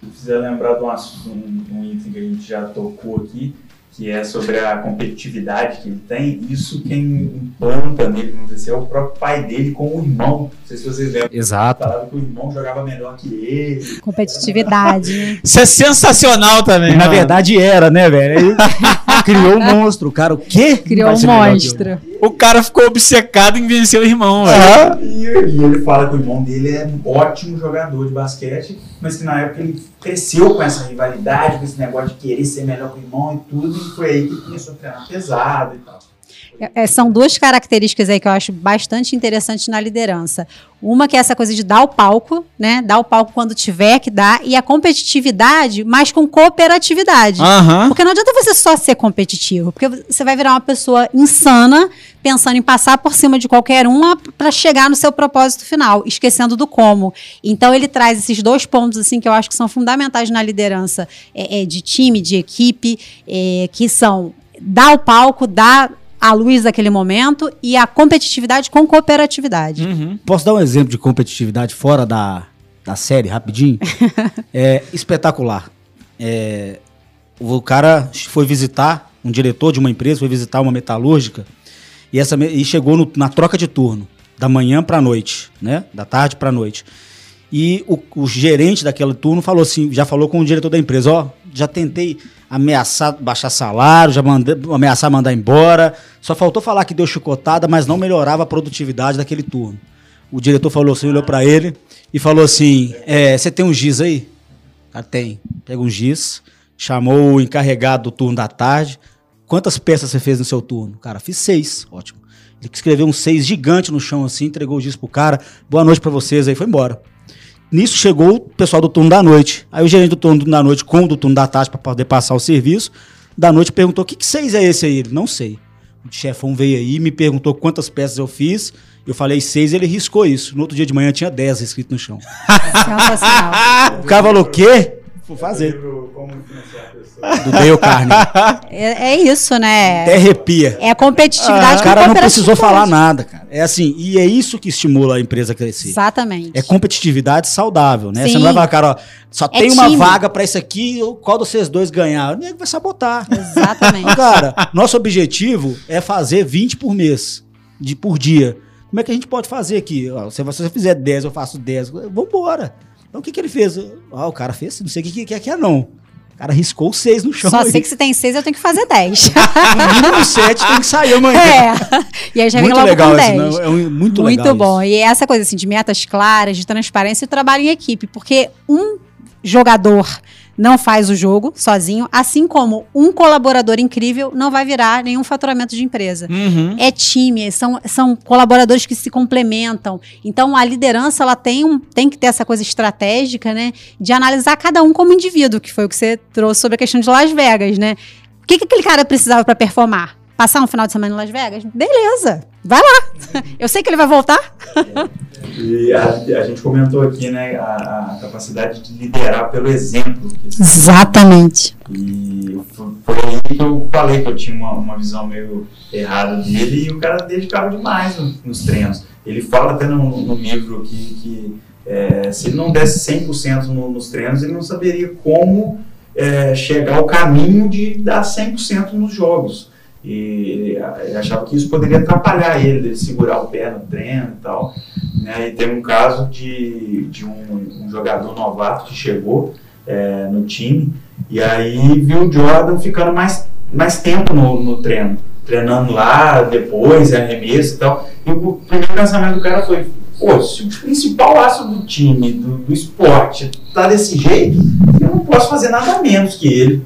Precisa lembrar de um, um, um item que a gente já tocou aqui, que é sobre a competitividade que ele tem. Isso quem implanta nele, vamos dizer, assim, é o próprio pai dele com o irmão. Não sei se vocês lembram. Exato. Falava que o irmão jogava melhor que ele. Competitividade. né? Isso é sensacional também. Na mano. verdade era, né, velho? Aí criou um monstro. O cara, o quê? Criou um monstro. O cara ficou obcecado em vencer o irmão, velho. Ah, e, e ele fala que o irmão dele é um ótimo jogador de basquete, mas que na época ele cresceu com essa rivalidade, com esse negócio de querer ser melhor que o irmão e tudo, e foi aí que começou a treinar pesado e tal. É, são duas características aí que eu acho bastante interessantes na liderança. Uma que é essa coisa de dar o palco, né? Dar o palco quando tiver que dar, e a competitividade, mas com cooperatividade. Aham. Porque não adianta você só ser competitivo, porque você vai virar uma pessoa insana, pensando em passar por cima de qualquer uma para chegar no seu propósito final, esquecendo do como. Então ele traz esses dois pontos assim que eu acho que são fundamentais na liderança é, é, de time, de equipe, é, que são dar o palco, dar a luz daquele momento e a competitividade com cooperatividade. Uhum. Posso dar um exemplo de competitividade fora da, da série, rapidinho? é espetacular. É, o cara foi visitar, um diretor de uma empresa foi visitar uma metalúrgica e, essa, e chegou no- na troca de turno, da manhã para noite, né? Da tarde para noite. E o, o gerente daquele turno falou assim, já falou com o diretor da empresa, ó, já tentei ameaçar baixar salário, já mandei, ameaçar mandar embora, só faltou falar que deu chicotada, mas não melhorava a produtividade daquele turno. O diretor falou assim, olhou para ele e falou assim, é, você tem um giz aí? Cara, tem. Pega um giz, chamou o encarregado do turno da tarde. Quantas peças você fez no seu turno? Cara, fiz seis. Ótimo. Ele escreveu um seis gigante no chão assim, entregou o giz pro cara. Boa noite pra vocês, aí foi embora. Nisso chegou o pessoal do turno da noite. Aí o gerente do turno da noite com o do turno da tarde para poder passar o serviço. Da noite perguntou: que, que seis é esse aí? Ele, não sei. O chefão veio aí, me perguntou quantas peças eu fiz. Eu falei seis, ele riscou isso. No outro dia de manhã tinha dez escrito no chão. Sensacional. O cara falou: o quê? Vou fazer. Do Dale Carne. É, é isso, né? Até arrepia. É a competitividade o com cara não precisou falar nada, cara. É assim, e é isso que estimula a empresa a crescer. Exatamente. É competitividade saudável, né? Sim. Você não vai falar, cara, ó, só É tem uma time. vaga pra isso aqui, qual de vocês dois ganhar? O nego vai sabotar. Exatamente. Então, cara, nosso objetivo é fazer 20 por mês, de, por dia. Como é que a gente pode fazer aqui? Ó, se você fizer 10, eu faço 10. Vambora. Então o que, que ele fez? Ah, o cara fez, não sei o que, que, que é, não. O cara riscou 6 no chão. Só aí. sei que se tem seis, eu tenho que fazer dez. No mínimo 7 tem que sair amanhã. é. E aí já vem muito logo legal com isso, 10. não, é um- muito, Muito, legal bom. isso. E essa coisa assim de metas claras, de transparência e trabalho em equipe, porque um jogador não faz o jogo sozinho, assim como um colaborador incrível não vai virar nenhum faturamento de empresa. Uhum. É time, são, são colaboradores que se complementam. Então a liderança ela tem, um, tem que ter essa coisa estratégica, né? De analisar cada um como indivíduo, que foi o que você trouxe sobre a questão de Las Vegas, né? O que, que aquele cara precisava para performar? Passar um final de semana em Las Vegas? Beleza, vai lá. Eu sei que ele vai voltar. E a, a gente comentou aqui, né, a, a capacidade de liderar pelo exemplo. Exatamente. E foi aí que eu falei que eu tinha uma, uma visão meio errada dele e o cara dedicava demais no- nos treinos. Ele fala até no, no livro que, que é, se ele não desse 100% no, nos treinos, ele não saberia como é, chegar ao caminho de dar 100% nos jogos. E ele achava que isso poderia atrapalhar ele, dele segurar o pé no treino e tal. Né? E teve um caso de, de um, um jogador novato que chegou é, no time e aí viu o Jordan ficando mais, mais tempo no, no treino, treinando lá, depois, arremesso e tal. E o primeiro pensamento do cara foi: pô, se o principal aço do time, do, do esporte, tá desse jeito, eu não posso fazer nada menos que ele.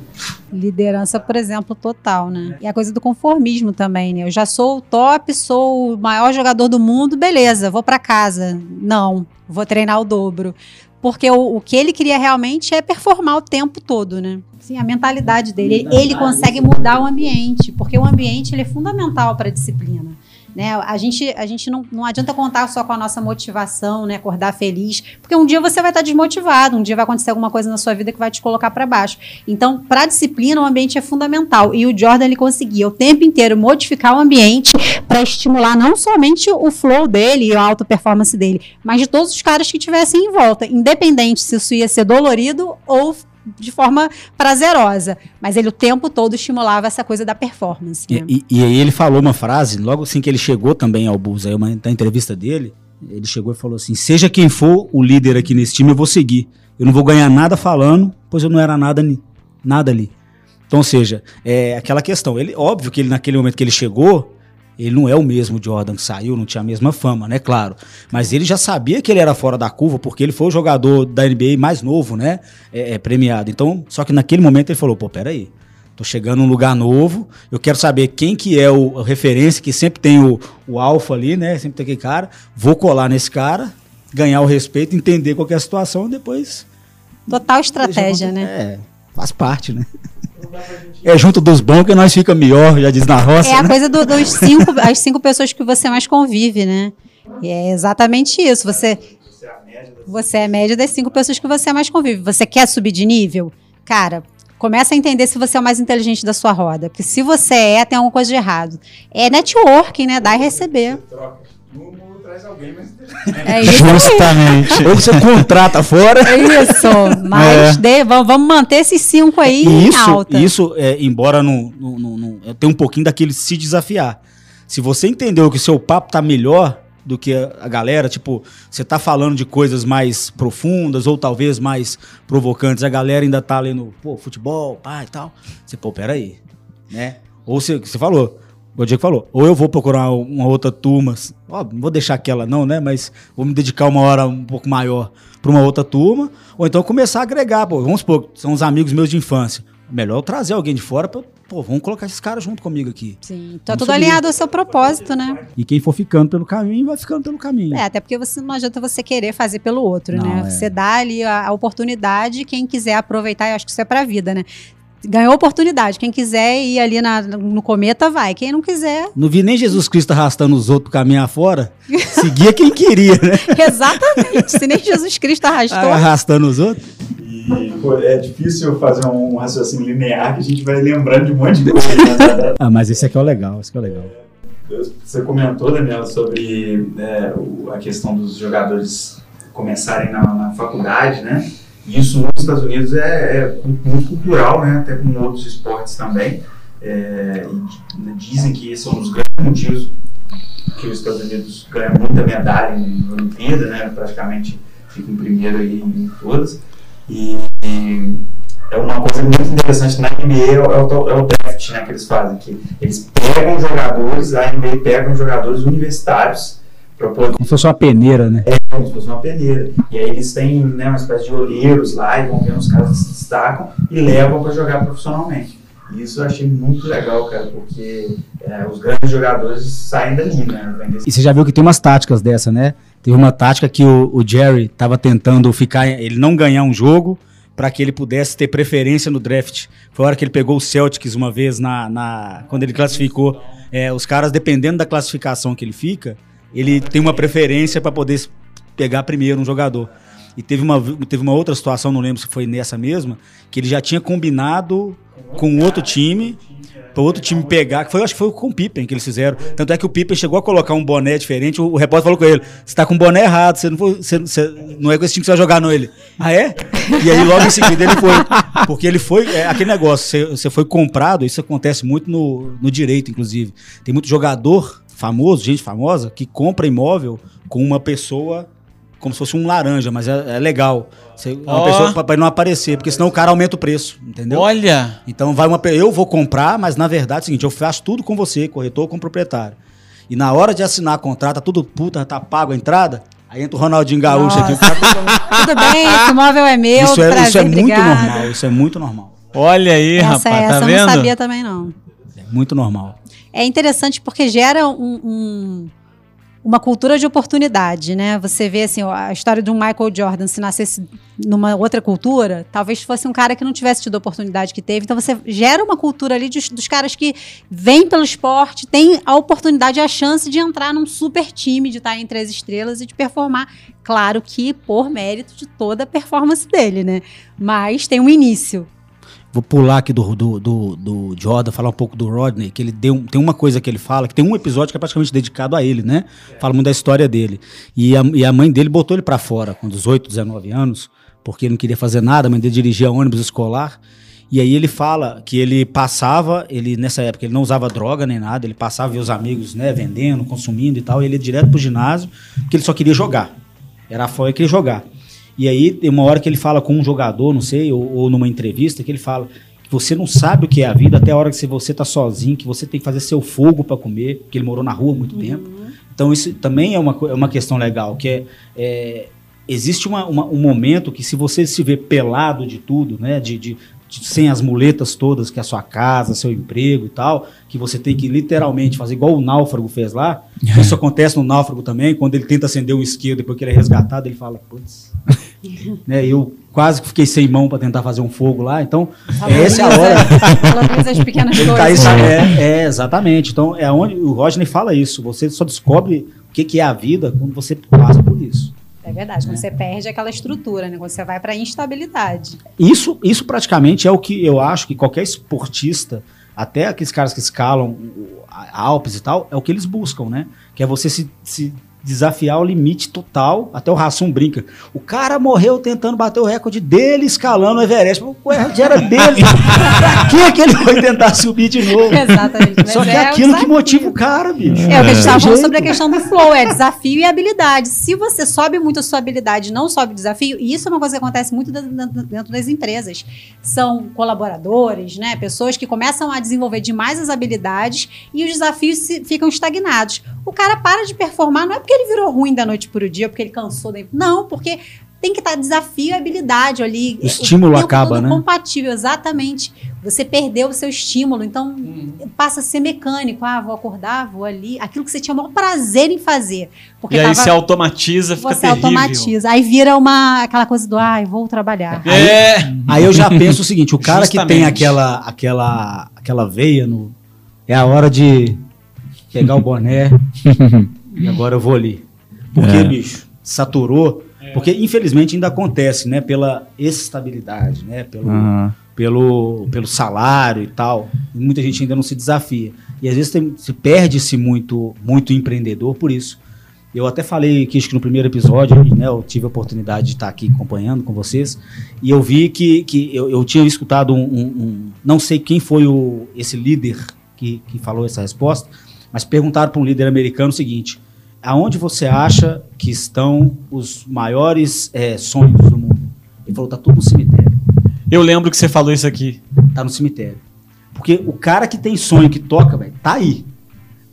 Liderança, por exemplo, total, né? E a coisa do conformismo também, né? Eu já sou o top, sou o maior jogador do mundo, beleza, vou pra casa. Não, vou treinar o dobro. Porque o, o que ele queria realmente é performar o tempo todo, né? Sim, a mentalidade dele. Ele consegue mudar o ambiente, porque o ambiente ele é fundamental para a disciplina. Né? A gente, a gente não, não adianta contar só com a nossa motivação, né? acordar feliz, porque um dia você vai estar desmotivado, um dia vai acontecer alguma coisa na sua vida que vai te colocar para baixo. Então, para a disciplina, o ambiente é fundamental. E o Jordan ele conseguia o tempo inteiro modificar o ambiente para estimular não somente o flow dele e a alta performance dele, mas de todos os caras que tivessem em volta, independente se isso ia ser dolorido ou de forma prazerosa. Mas ele o tempo todo estimulava essa coisa da performance. né? E, e- e aí ele falou uma frase, logo assim que ele chegou também ao Bulls, aí uma, na entrevista dele, ele chegou e falou assim, seja quem for o líder aqui nesse time, eu vou seguir. Eu não vou ganhar nada falando, pois eu não era nada, nada ali. Então, ou seja, é aquela questão. Ele, óbvio que ele, naquele momento que ele chegou, ele não é o mesmo Jordan que saiu, não tinha a mesma fama, né? Claro. Mas ele já sabia que ele era fora da curva, porque ele foi o jogador da NBA mais novo, né? É, é, premiado. Então, só que naquele momento ele falou, pô, peraí. Tô chegando num lugar novo, eu quero saber quem que é o, a referência, que sempre tem o, o alfa ali, né? Sempre tem aquele cara. Vou colar nesse cara, ganhar o respeito, entender qual é a situação e depois... Total estratégia, né? É, faz parte, né? É junto dos bons que nós fica melhor, já diz na roça, É a né? coisa do- dos cinco, as cinco pessoas que você mais convive, né? E é exatamente isso. Você, você é a média das cinco pessoas que você mais convive. Você quer subir de nível? Cara, começa a entender se você é o mais inteligente da sua roda. Porque se você é, tem alguma coisa de errado. É networking, né? Dar e receber. É isso aí. Justamente. Ou você contrata fora. É isso. Mas de- vamos manter esses cinco aí E em isso, alta. isso é, embora não, não, não, não- é, tem um pouquinho daquele se desafiar. Se você entendeu que o seu papo tá melhor do que a, a galera, tipo, você tá falando de coisas mais profundas ou talvez mais provocantes, a galera ainda tá lendo, pô, futebol, pá e tal. Você, pô, peraí, né? Ou você, você falou, o Diego falou, ou eu vou procurar uma outra turma, ó, não vou deixar aquela não, né, mas vou me dedicar uma hora um pouco maior para uma outra turma, ou então começar a agregar, pô, vamos supor, são os amigos meus de infância, melhor eu trazer alguém de fora para pô, vamos colocar esses caras junto comigo aqui. Sim, tá Vamos tudo subir. alinhado ao seu propósito, né? E quem for ficando pelo caminho, vai ficando pelo caminho. É, até porque você não adianta você querer fazer pelo outro, Não, né? é. Você dá ali a, a oportunidade, quem quiser aproveitar, eu acho que isso é pra vida, né? Ganhou oportunidade, quem quiser ir ali na- no cometa, vai. Quem não quiser, Não vi nem Jesus Cristo arrastando os outros pro caminho afora. Seguia quem queria, né? exatamente. Se nem Jesus Cristo arrastou. Arrastando os outros. E pô, é difícil fazer um raciocínio linear que a gente vai lembrando de um monte de coisa. né? Ah, mas esse aqui é o legal, esse aqui é o legal. Você comentou, Daniel, sobre é, a questão dos jogadores começarem na, na faculdade, né? Isso nos Estados Unidos é, é muito cultural, né? Até com outros esportes também. É, dizem que esse é um dos grandes motivos que os Estados Unidos ganham muita medalha em Olimpíada, né? Praticamente fica em primeiro aí em todas. E, e é uma coisa muito interessante na NBA é o, é o é o draft né, que eles fazem, que eles pegam jogadores, a NBA pegam jogadores universitários para poder Como se fosse uma peneira, né? como se fosse uma peneira. E aí eles têm né, uma espécie de olheiros lá e vão vendo os caras que se destacam e levam para jogar profissionalmente. E isso eu achei muito legal, cara, porque é, os grandes jogadores saem dali, né? E você já viu que tem umas táticas dessa, né? Teve uma tática que o, o Jerry tava tentando ficar, ele não ganhar um jogo para que ele pudesse ter preferência no draft. Foi a hora que ele pegou o Celtics uma vez na, na quando ele classificou. É, os caras, dependendo da classificação que ele fica, ele tem uma preferência para poder pegar primeiro um jogador. E teve uma, teve uma outra situação, não lembro se foi nessa mesma, que ele já tinha combinado com outro time para outro time pegar, que foi, acho que foi com o Pippen que eles fizeram. Tanto é que o Pippen chegou a colocar um boné diferente, o, repórter falou com ele: você tá com o boné errado, você não, foi, você, você- não é com esse time que você vai jogar, não. Ele, ah, é? E aí logo em seguida ele foi. Porque ele foi, é, aquele negócio, você, você foi comprado, isso acontece muito no, no direito, inclusive. Tem muito jogador famoso, gente famosa, que compra imóvel com uma pessoa como se fosse um laranja, mas é, é legal. Você, uma Ó. pessoa para não aparecer, porque senão o cara aumenta o preço, entendeu? Olha, Então vai uma eu vou comprar, mas na verdade é o seguinte, eu faço tudo com você, corretor com proprietário. E na hora de assinar a contrato, tá tudo puta, tá pago a entrada, aí entra o Ronaldinho Gaúcho aqui. o cara tá- Tudo bem, esse imóvel é meu, isso é, prazer, isso é muito normal, isso é muito normal. olha aí, Essa, rapaz, essa tá eu não sabia também, não. Muito normal. É interessante porque gera um- um- uma cultura de oportunidade, né? Você vê assim, a história do Michael Jordan, se nascesse numa outra cultura, talvez fosse um cara que não tivesse tido a oportunidade que teve. Então você gera uma cultura ali dos, caras que vêm pelo esporte, têm a oportunidade a chance de entrar num super time, de estar entre as estrelas e de performar. Claro que por mérito de toda a performance dele, né? Mas tem um início. Vou pular aqui do, do, do, do Jordan, falar um pouco do Rodney, que ele deu, tem uma coisa que ele fala, que tem um episódio que é praticamente dedicado a ele, né? Fala muito da história dele. E a, e a mãe dele botou ele pra fora com 18, 19 anos, porque ele não queria fazer nada, a mãe dele dirigia ônibus escolar. E aí ele fala que ele passava, ele nessa época ele não usava droga nem nada, ele passava ver os amigos, né, vendendo, consumindo e tal, e ele ia direto pro ginásio, porque ele só queria jogar. Era fora ele queria jogar. E aí tem uma hora que ele fala com um jogador, não sei, ou, ou numa entrevista, que ele fala que você não sabe o que é a vida até a hora que você tá sozinho, que você tem que fazer seu fogo para comer, porque ele morou na rua há muito tempo. Então isso também é uma, é uma questão legal, que é, é, existe uma- uma- um momento que se você se vê pelado de tudo, né, de, de- de- sem as muletas todas, que é a sua casa, seu emprego e tal, que você tem que literalmente fazer igual o náufrago fez lá. Isso acontece no náufrago também, quando ele tenta acender um isqueiro depois que ele é resgatado, ele fala, putz, né, eu quase que fiquei sem mão para tentar fazer um fogo lá, então essa é a hora. Valoriza as pequenas tá coisas. é, é, exatamente. Então, é onde o Rodney fala isso. Você só descobre o que, que é a vida quando você passa por isso. É verdade, quando você perde aquela estrutura, né? Quando você vai pra instabilidade. Isso, isso praticamente é o que eu acho que qualquer esportista, até aqueles caras que escalam a- Alpes e tal, é o que eles buscam, né? Que é você se, se desafiar o limite total. Até o Rassum brinca. O cara morreu tentando bater o recorde dele escalando o Everest. O recorde era dele. pra que que ele foi tentar subir de novo? Exatamente. Só que é é aquilo que motiva o cara, bicho. É, o que a gente estava falando Jeito. sobre a questão do flow, é desafio e habilidade. Se você sobe muito a sua habilidade e não sobe o desafio, e isso é uma coisa que acontece muito dentro- das empresas. São colaboradores, né? Pessoas que começam a desenvolver demais as habilidades e os desafios se- ficam estagnados. O cara para de performar, não é porque ele virou ruim da noite para o dia, porque ele cansou. Da... Não, porque tem que estar desafio e habilidade ali. O estímulo tempo acaba, né? Compatível, exatamente. Você perdeu o seu estímulo, então passa a ser mecânico. Ah, vou acordar, vou ali. Aquilo que você tinha o maior prazer em fazer. Porque E aí tava- se automatiza, fica você terrível. automatiza. Aí vira uma, aquela coisa do, ai, vou trabalhar. É, Aí eu já penso o seguinte: o cara que tem Justamente. aquela, aquela, aquela veia no. É a hora de pegar o boné e agora eu vou ali. Porque, É. bicho, saturou. Porque, infelizmente, ainda acontece, né? Pela estabilidade, né? Pelo, Aham. pelo, pelo salário e tal. E muita gente ainda não se desafia. E às vezes tem- se perde-se muito, muito empreendedor por isso. Eu até falei que acho que no primeiro episódio, né, eu tive a oportunidade de estar aqui acompanhando com vocês, e eu vi que, que eu, eu tinha escutado um, um- um- Não sei quem foi o, esse líder que, que falou essa resposta, mas perguntaram para um líder americano o seguinte: aonde você acha que estão os maiores eh, sonhos do mundo? Ele falou: tá tudo no cemitério eu lembro que você falou isso aqui. tá no cemitério. Porque o cara que tem sonho, que toca, velho, tá aí.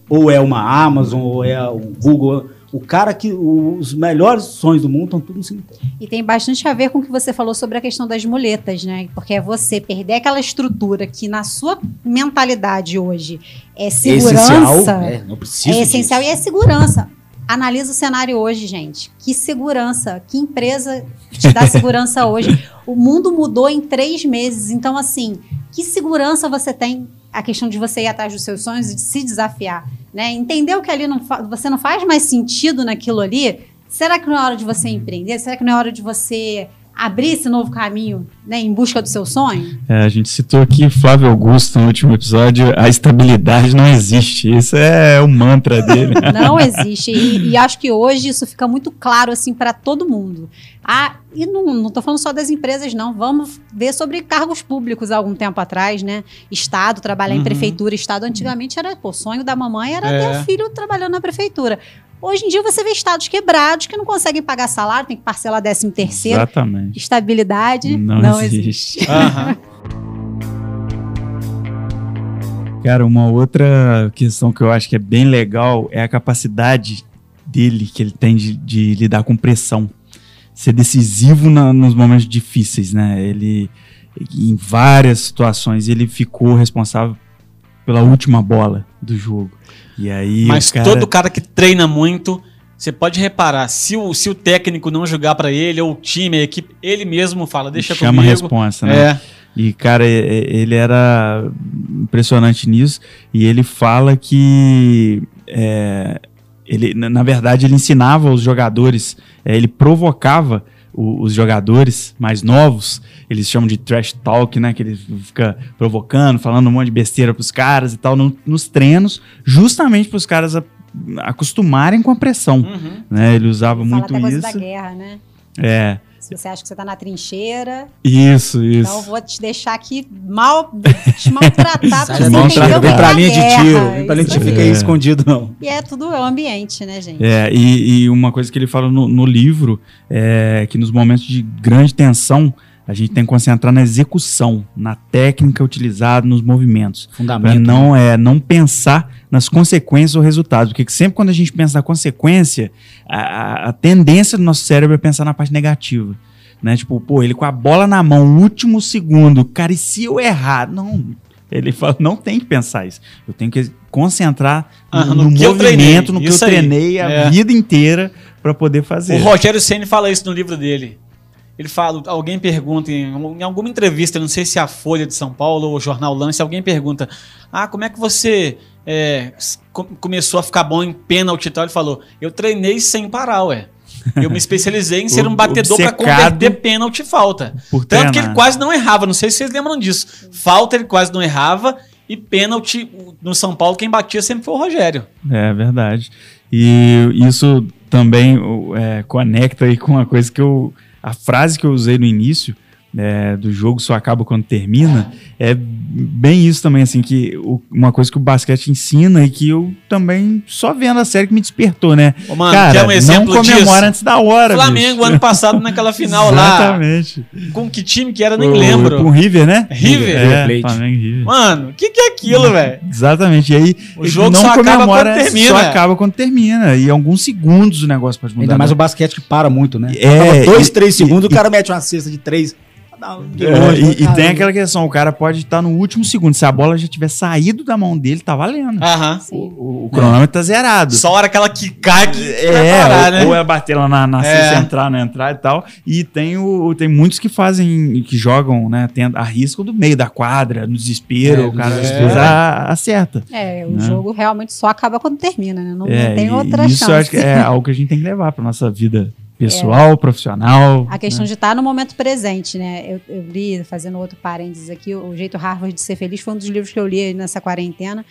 Ou é uma Amazon, ou é um Google. O cara que. Os melhores sonhos do mundo estão tudo no cemitério. E tem bastante a ver com o que você falou sobre a questão das muletas, né? Porque é você perder aquela estrutura que na sua mentalidade hoje é segurança. essencial. É, não precisa. É essencial disso. e é segurança. Analisa o cenário hoje, gente. Que segurança, que empresa te dá segurança hoje? O mundo mudou em três meses. Então, assim, que segurança você tem? A questão de você ir atrás dos seus sonhos e de se desafiar. Né? Entendeu que ali não você não faz mais sentido naquilo ali? Será que não é hora de você empreender? Será que não é hora de você abrir esse novo caminho né, em busca do seu sonho? É, a gente citou aqui Flávio Augusto no último episódio. A estabilidade não existe. Isso é o mantra dele. Não existe. E, e acho que hoje isso fica muito claro assim para todo mundo. Ah, e não, não tô falando só das empresas, não. Vamos ver sobre cargos públicos há algum tempo atrás, né? Estado, trabalhar em Uhum. prefeitura. Estado antigamente era, pô, o sonho da mamãe era ter É. um filho trabalhando na prefeitura. Hoje em dia você vê estados quebrados que não conseguem pagar salário, tem que parcelar 13 terceiro. Exatamente. Estabilidade Não, não, existe. existe. Aham. Cara, uma outra questão que eu acho que é bem legal é a capacidade dele, que ele tem de, de lidar com pressão. Ser decisivo na- nos momentos difíceis, né? Ele, em várias situações, ele ficou responsável pela última bola do jogo. E aí Mas cara... todo cara que treina muito, você pode reparar, se o, se o técnico não jogar pra ele, ou o time, a equipe, ele mesmo fala, deixa chama a comigo. responsa, né? É, E, cara, ele era impressionante nisso. E ele fala que. é, ele, na na verdade, ele ensinava os jogadores, é, ele provocava o- os jogadores mais novos, eles chamam de trash talk, né? Que ele fica provocando, falando um monte de besteira pros caras e tal, no- nos treinos, justamente para os caras a- acostumarem com a pressão. uhum. Né? Ele usava Fala muito coisa da isso. guerra, né? É, Se você acha que você tá na trincheira, isso, isso. Então eu vou te deixar aqui mal, te maltratar, pra você tiro, vem pra é linha de guerra, tiro. Vem pra linha de tiro, fica aí É. escondido, não. E é tudo é o ambiente, né, gente? É, e, e uma coisa que ele fala no, no livro é que nos momentos de grande tensão, a gente tem que concentrar na execução, na técnica utilizada, nos movimentos. Fundamento. não, é, não pensar nas consequências ou resultados. Porque sempre quando a gente pensa na consequência, a, a- tendência do nosso cérebro é pensar na parte negativa. Né? Tipo, pô, ele com a bola na mão, último segundo, cara, e se eu errar? Não. Ele fala, não tem que pensar isso. Eu tenho que concentrar Ah, no, no no que eu movimento, no que Isso eu aí. treinei a É. vida inteira pra poder fazer. O Rogério Ceni fala isso no livro dele. Ele fala, alguém pergunta em, em alguma entrevista, não sei se é a Folha de São Paulo ou o Jornal Lance, alguém pergunta: Ah, como é que você é, começou a ficar bom em pênalti e tal? Ele falou: Eu treinei sem parar, ué. Eu me especializei em ser um batedor pra obcecado converter pênalti e falta. Por Tanto que treinar. ele quase não errava, não sei se vocês lembram disso. Falta ele quase não errava e pênalti no São Paulo quem batia sempre foi o Rogério. É verdade. E isso também é, conecta aí com uma coisa que eu. A frase que eu usei no início é, do jogo só acaba quando termina, é bem isso também, assim, que o- uma coisa que o basquete ensina e que eu também, só vendo a série que me despertou, né? Ô, mano, Cara, quer um exemplo não comemora disso? antes da hora, Flamengo, bicho. ano passado, naquela final lá. Exatamente. Com que time que era, nem O- lembro. Com o River, né? River? É, Plate. Flamengo River. Mano, o que, que é aquilo, velho? Exatamente. E aí, O jogo não só acaba comemora, quando termina. Só acaba quando termina. E em alguns segundos o negócio pode mudar. Ainda mais o basquete que para muito, né? É, dois, três e- segundos, e- o cara mete uma cesta de três. É, longe, e, e tem aquela questão, o cara pode estar no último segundo. Se a bola já tiver saído da mão dele, tá valendo. Aham. O, o cronômetro tá zerado. Só a hora que ela quicar que É, parar, ou, né? ou é bater lá na, na É. cesta, entrar, não entrar e tal. E tem, o, tem muitos que fazem, que jogam, né? Tem, arriscam do meio da quadra, no desespero, É, o cara desespero. acerta. É, o Né? jogo realmente só acaba quando termina, né? Não, É, não tem e- outra e chance. isso eu acho que é algo que a gente tem que levar pra nossa vida pessoal, profissional. A questão né? de estar no momento presente, né? Eu, eu li, fazendo outro parênteses aqui, O Jeito Harvard de Ser Feliz foi um dos livros que eu li nessa quarentena.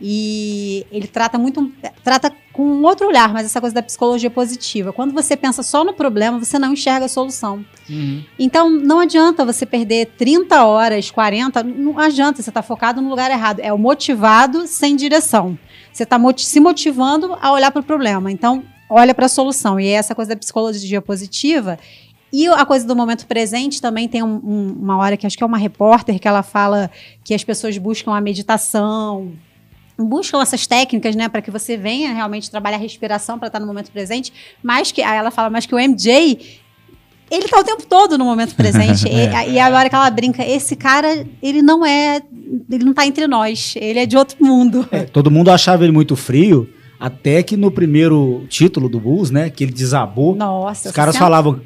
E ele trata muito, trata com um outro olhar, mas essa coisa da psicologia positiva. Quando você pensa só no problema, você não enxerga a solução. Uhum. Então, não adianta você perder 30 horas, 40, não adianta, você está focado no lugar errado. É o motivado sem direção. Você está se motivando a olhar para o problema. Então, olha para a solução. E é essa coisa da psicologia positiva. E a coisa do momento presente também tem um- um- uma hora que acho que é uma repórter que ela fala que as pessoas buscam a meditação, buscam essas técnicas, né, para que você venha realmente trabalhar a respiração para estar no momento presente, mas que aí ela fala, mas que o MJ ele tá o tempo todo no momento presente. É. e, e agora que ela brinca, esse cara, ele não é, ele não tá entre nós, ele é de outro mundo. É, todo mundo achava ele muito frio, até que no primeiro título do Bulls, né, que ele desabou, Nossa, os caras você falavam,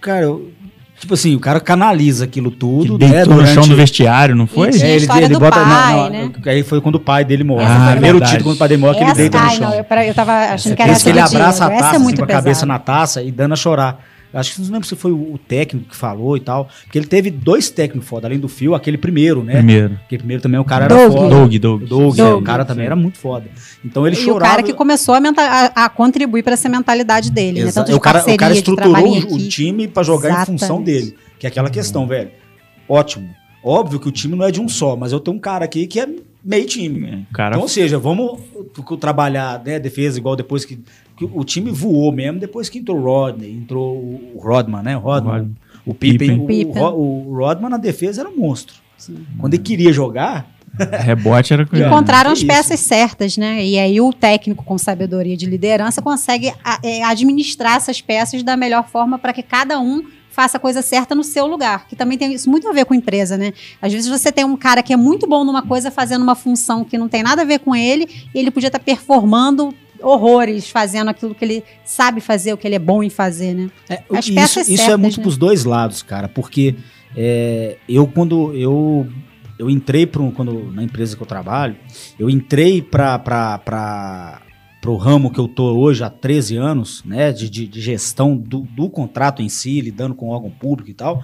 cara, eu- tipo assim, o cara canaliza aquilo Que tudo, deitou né, no durante... chão do vestiário, não foi? E tinha a história do pai, né? Aí foi quando o pai dele morre. Essa o primeiro verdade. título quando o pai dele morre, que ele Essa- deita no chão. não, eu, pra- eu tava achando que era essa que ele abraça a taça Essa é assim, com a pesada. cabeça na taça e dando a chorar. Acho que não lembro se foi o o técnico que falou e tal. Porque ele teve dois técnicos foda, além do Fio, aquele primeiro, né? Primeiro. Aquele primeiro também o cara era Doug. foda. Doug, Doug. Doug, Doug. é, o cara também era muito foda. Então ele e chorava. o cara que começou a, a- a contribuir para essa mentalidade dele, né? Exa- Tanto de o, cara, o parceria, cara de estruturou o, o time pra jogar em função Exatamente. dele. Que é aquela questão, velho. Ótimo. Óbvio que o time não é de um só, mas eu tenho um cara aqui que é meio time. É, o cara Então, ou seja, vamos trabalhar né, defesa igual depois que o time voou mesmo, depois que entrou o Rodney, entrou o Rodman, né? O Rodman, Rodman. o Pippen. Pippen. O, Pippen. Ro- o Rodman na defesa era um monstro. Quando ele queria jogar, rebote era ele. Encontraram que as isso. peças certas, né? E aí o técnico com sabedoria de liderança consegue é, administrar essas peças da melhor forma para que cada um faça a coisa certa no seu lugar, que também tem isso muito a ver com empresa, né? Às vezes você tem um cara que é muito bom numa coisa fazendo uma função que não tem nada a ver com ele, e ele podia estar performando horrores, fazendo aquilo que ele sabe fazer, o que ele é bom em fazer, né? As isso, peças isso é certas, muito né? pros dois lados, cara, porque é, eu quando eu eu entrei para quando na empresa que eu trabalho, eu entrei para para pro ramo que eu tô hoje há 13 anos, né, de, de, de gestão do, do contrato em si, lidando com órgão público e tal,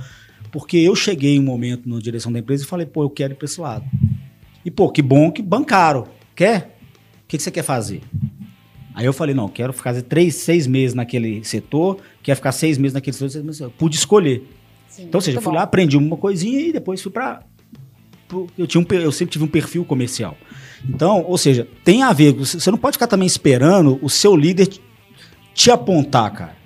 porque eu cheguei em um momento na direção da empresa e falei, pô, eu quero ir para esse lado. E pô, que bom que bancaram. Quer? O que, que você quer fazer? Aí eu falei, não, quero ficar três, seis meses naquele setor, quero ficar seis meses naquele setor, seis meses, eu pude escolher. Então, ou seja, eu fui lá, aprendi uma coisinha e depois fui para eu tinha um, eu sempre tive um perfil comercial. Então, ou seja, tem a ver, você você não pode ficar também esperando o seu líder te- apontar, cara.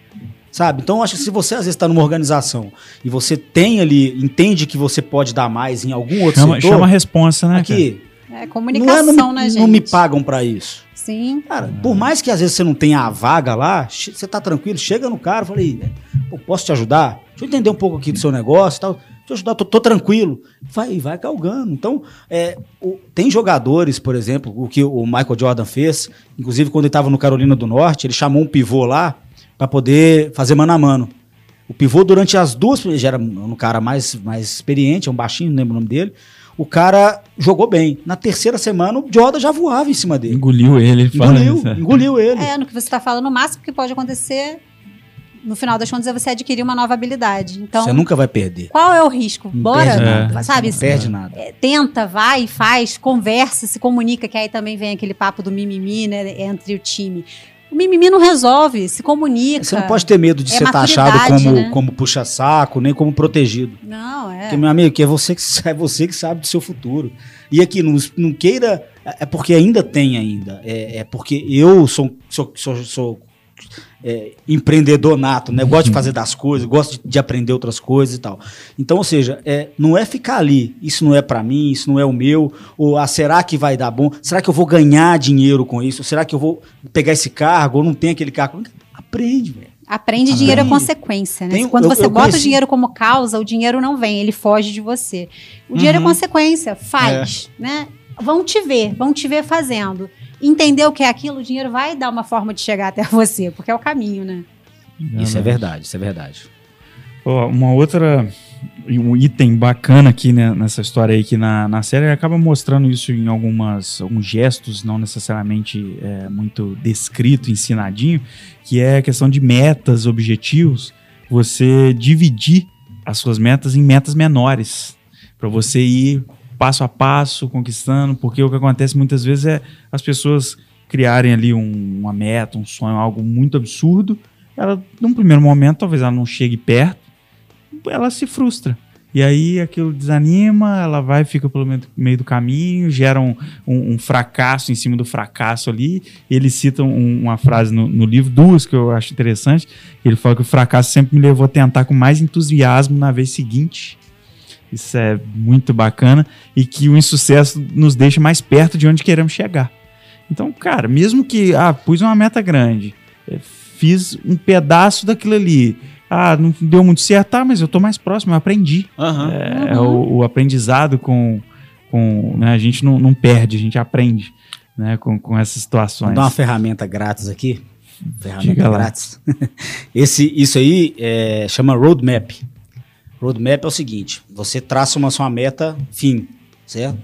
Sabe? Então, eu acho que se você às vezes está numa organização e você tem ali, entende que você pode dar mais em algum outro Chama, setor, chama a responsa, né? aqui, É não, é, comunicação, não, me, né, gente? não me pagam para isso. Sim. Cara, por mais que às vezes você não tenha a vaga lá, você tá tranquilo, chega no cara e fala, "Ih, pô, posso te ajudar? Deixa eu entender um pouco aqui do seu negócio e tal. Deixa eu ajudar, tô, tô tranquilo. Vai, vai galgando. Então, é, o- tem jogadores, por exemplo, o que o Michael Jordan fez, inclusive quando ele estava no Carolina do Norte, ele chamou um pivô lá para poder fazer mano a mano. O pivô, durante as duas. Ele já era um cara mais, mais experiente, é um baixinho, não lembro o nome dele. O cara jogou bem. Na terceira semana, o Jordan já voava em cima dele. Engoliu ele, Engoliu, isso, é. engoliu ele. É, no que você está falando, o máximo que pode acontecer, no final das contas, é você adquirir uma nova habilidade. Então, Você nunca vai perder. qual é o risco? Não Bora, perde nada. sabe? Não perde nada. É, tenta, vai, faz, conversa, se comunica, que aí também vem aquele papo do mimimi, né, entre o time. O mimimi não resolve, se comunica. Você não pode ter medo de É ser taxado como, né? como puxa-saco, nem como protegido. Não, é. Porque, meu amigo, que é você que, é você que sabe do seu futuro. E aqui, não, não queira. É porque ainda tem ainda. É, é porque eu sou, sou, sou, sou é, empreendedor nato, né? Gosto de fazer das coisas, gosto de, de aprender outras coisas e tal. Então, ou seja, é, não é ficar ali. Isso não é pra mim, isso não é o meu. Ou ah, será que vai dar bom? Será que eu vou ganhar dinheiro com isso? Será que eu vou pegar esse cargo ou não tem aquele cargo? Aprende, velho. Aprende dinheiro é consequência, né? Tem- Quando eu- você eu bota conheci- o dinheiro como causa, o dinheiro não vem, ele foge de você. O dinheiro Uhum. é consequência, faz, né? Vão te ver, vão te ver fazendo. Entender o que é aquilo, o dinheiro vai dar uma forma de chegar até você, porque é o caminho, né? Isso é verdade, isso é verdade. Ó, uma outra um item bacana aqui né, nessa história aí que na, na série ele acaba mostrando isso em algumas alguns gestos não necessariamente é, muito descrito ensinadinho que é a questão de metas objetivos você dividir as suas metas em metas menores para você ir passo a passo conquistando porque o que acontece muitas vezes é as pessoas criarem ali um- uma meta um sonho algo muito absurdo ela num primeiro momento talvez ela não chegue perto ela se frustra. E aí aquilo desanima, ela vai, fica pelo meio- do caminho, gera um, um- um fracasso em cima do fracasso ali. Ele cita um- uma frase no, no livro, duas que eu acho interessante. Ele fala que o fracasso sempre me levou a tentar com mais entusiasmo na vez seguinte. Isso é muito bacana. E que o insucesso nos deixa mais perto de onde queremos chegar. Então, cara, mesmo que, ah, pus uma meta grande, eh, fiz um pedaço daquilo ali, ah, não deu muito certo, tá, mas eu tô mais próximo, eu aprendi. Aham. É, é o, o aprendizado com. com né, a gente não, não perde, a gente aprende né, com, com essas Vou situações. dar uma ferramenta grátis aqui. Ferramenta Diga lá. grátis. Esse, isso aí é, chama roadmap. Roadmap é o seguinte: você traça uma sua meta fim, certo?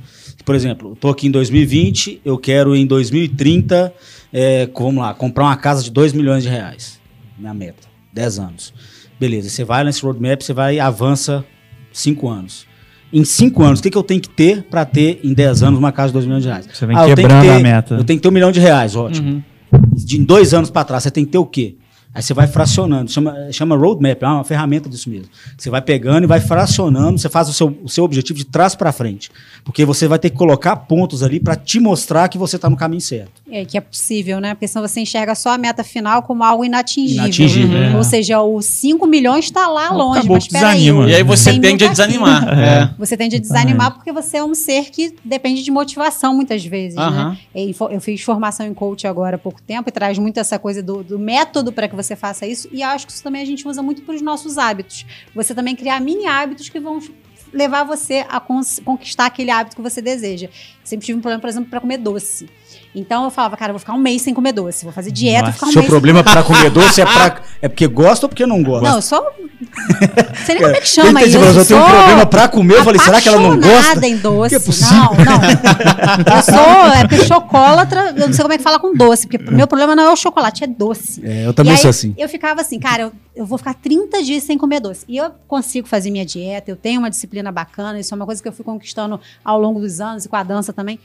Por exemplo, eu tô aqui em 2020, eu quero em 2030, é, vamos lá, comprar uma casa de 2 milhões de reais. Minha meta, 10 anos. Beleza, você vai nesse roadmap, você vai e avança 5 anos. Em 5 anos, o que, que eu tenho que ter para ter em 10 anos uma casa de 2 milhões de reais? Você vem que quebrando ter- a meta. Eu tenho que ter um milhão de reais, ótimo Uhum. de dois anos para trás, você tem que ter o quê? Aí você vai fracionando, chama, chama roadmap, é uma ferramenta disso mesmo. Você vai pegando e vai fracionando, você faz o seu, o seu objetivo de trás para frente. Porque você vai ter que colocar pontos ali para te mostrar que você está no caminho certo. É que é possível, né? Porque senão você enxerga só a meta final como algo inatingível. Inatingível, é. Ou seja, os 5 milhões está lá longe, Acabou mas desanima. o E aí você 100 mil tende a desanimar. É. Você tende a desanimar porque você é um ser que depende de motivação muitas vezes, né? E fo- Eu fiz formação em coach agora há pouco tempo e traz muito essa coisa do, do método para que você faça isso. E acho que isso também a gente usa muito para os nossos hábitos. Você também criar mini hábitos que vão levar você a conquistar aquele hábito que você deseja. Sempre tive um problema, por exemplo, para comer doce. Então eu falava, cara, eu vou ficar um mês sem comer doce, vou fazer dieta, Nossa. vou ficar um Seu mês problema para comer doce é, pra, é porque gosta ou porque não gosta? Não, eu sou. Não sei nem como é que chama entendi, isso. eu tenho um problema para comer. Eu falei, será que ela não gosta? em doce. Que é não, não. Eu sou. É porque chocolatra. Eu não sei como é que fala com doce. Porque o meu problema não é o chocolate, é doce. É, eu também aí, sou assim. Eu ficava assim, cara, eu, eu vou ficar 30 dias sem comer doce. E eu consigo fazer minha dieta, eu tenho uma disciplina bacana, isso é uma coisa que eu fui conquistando ao longo dos anos e com a dança também. O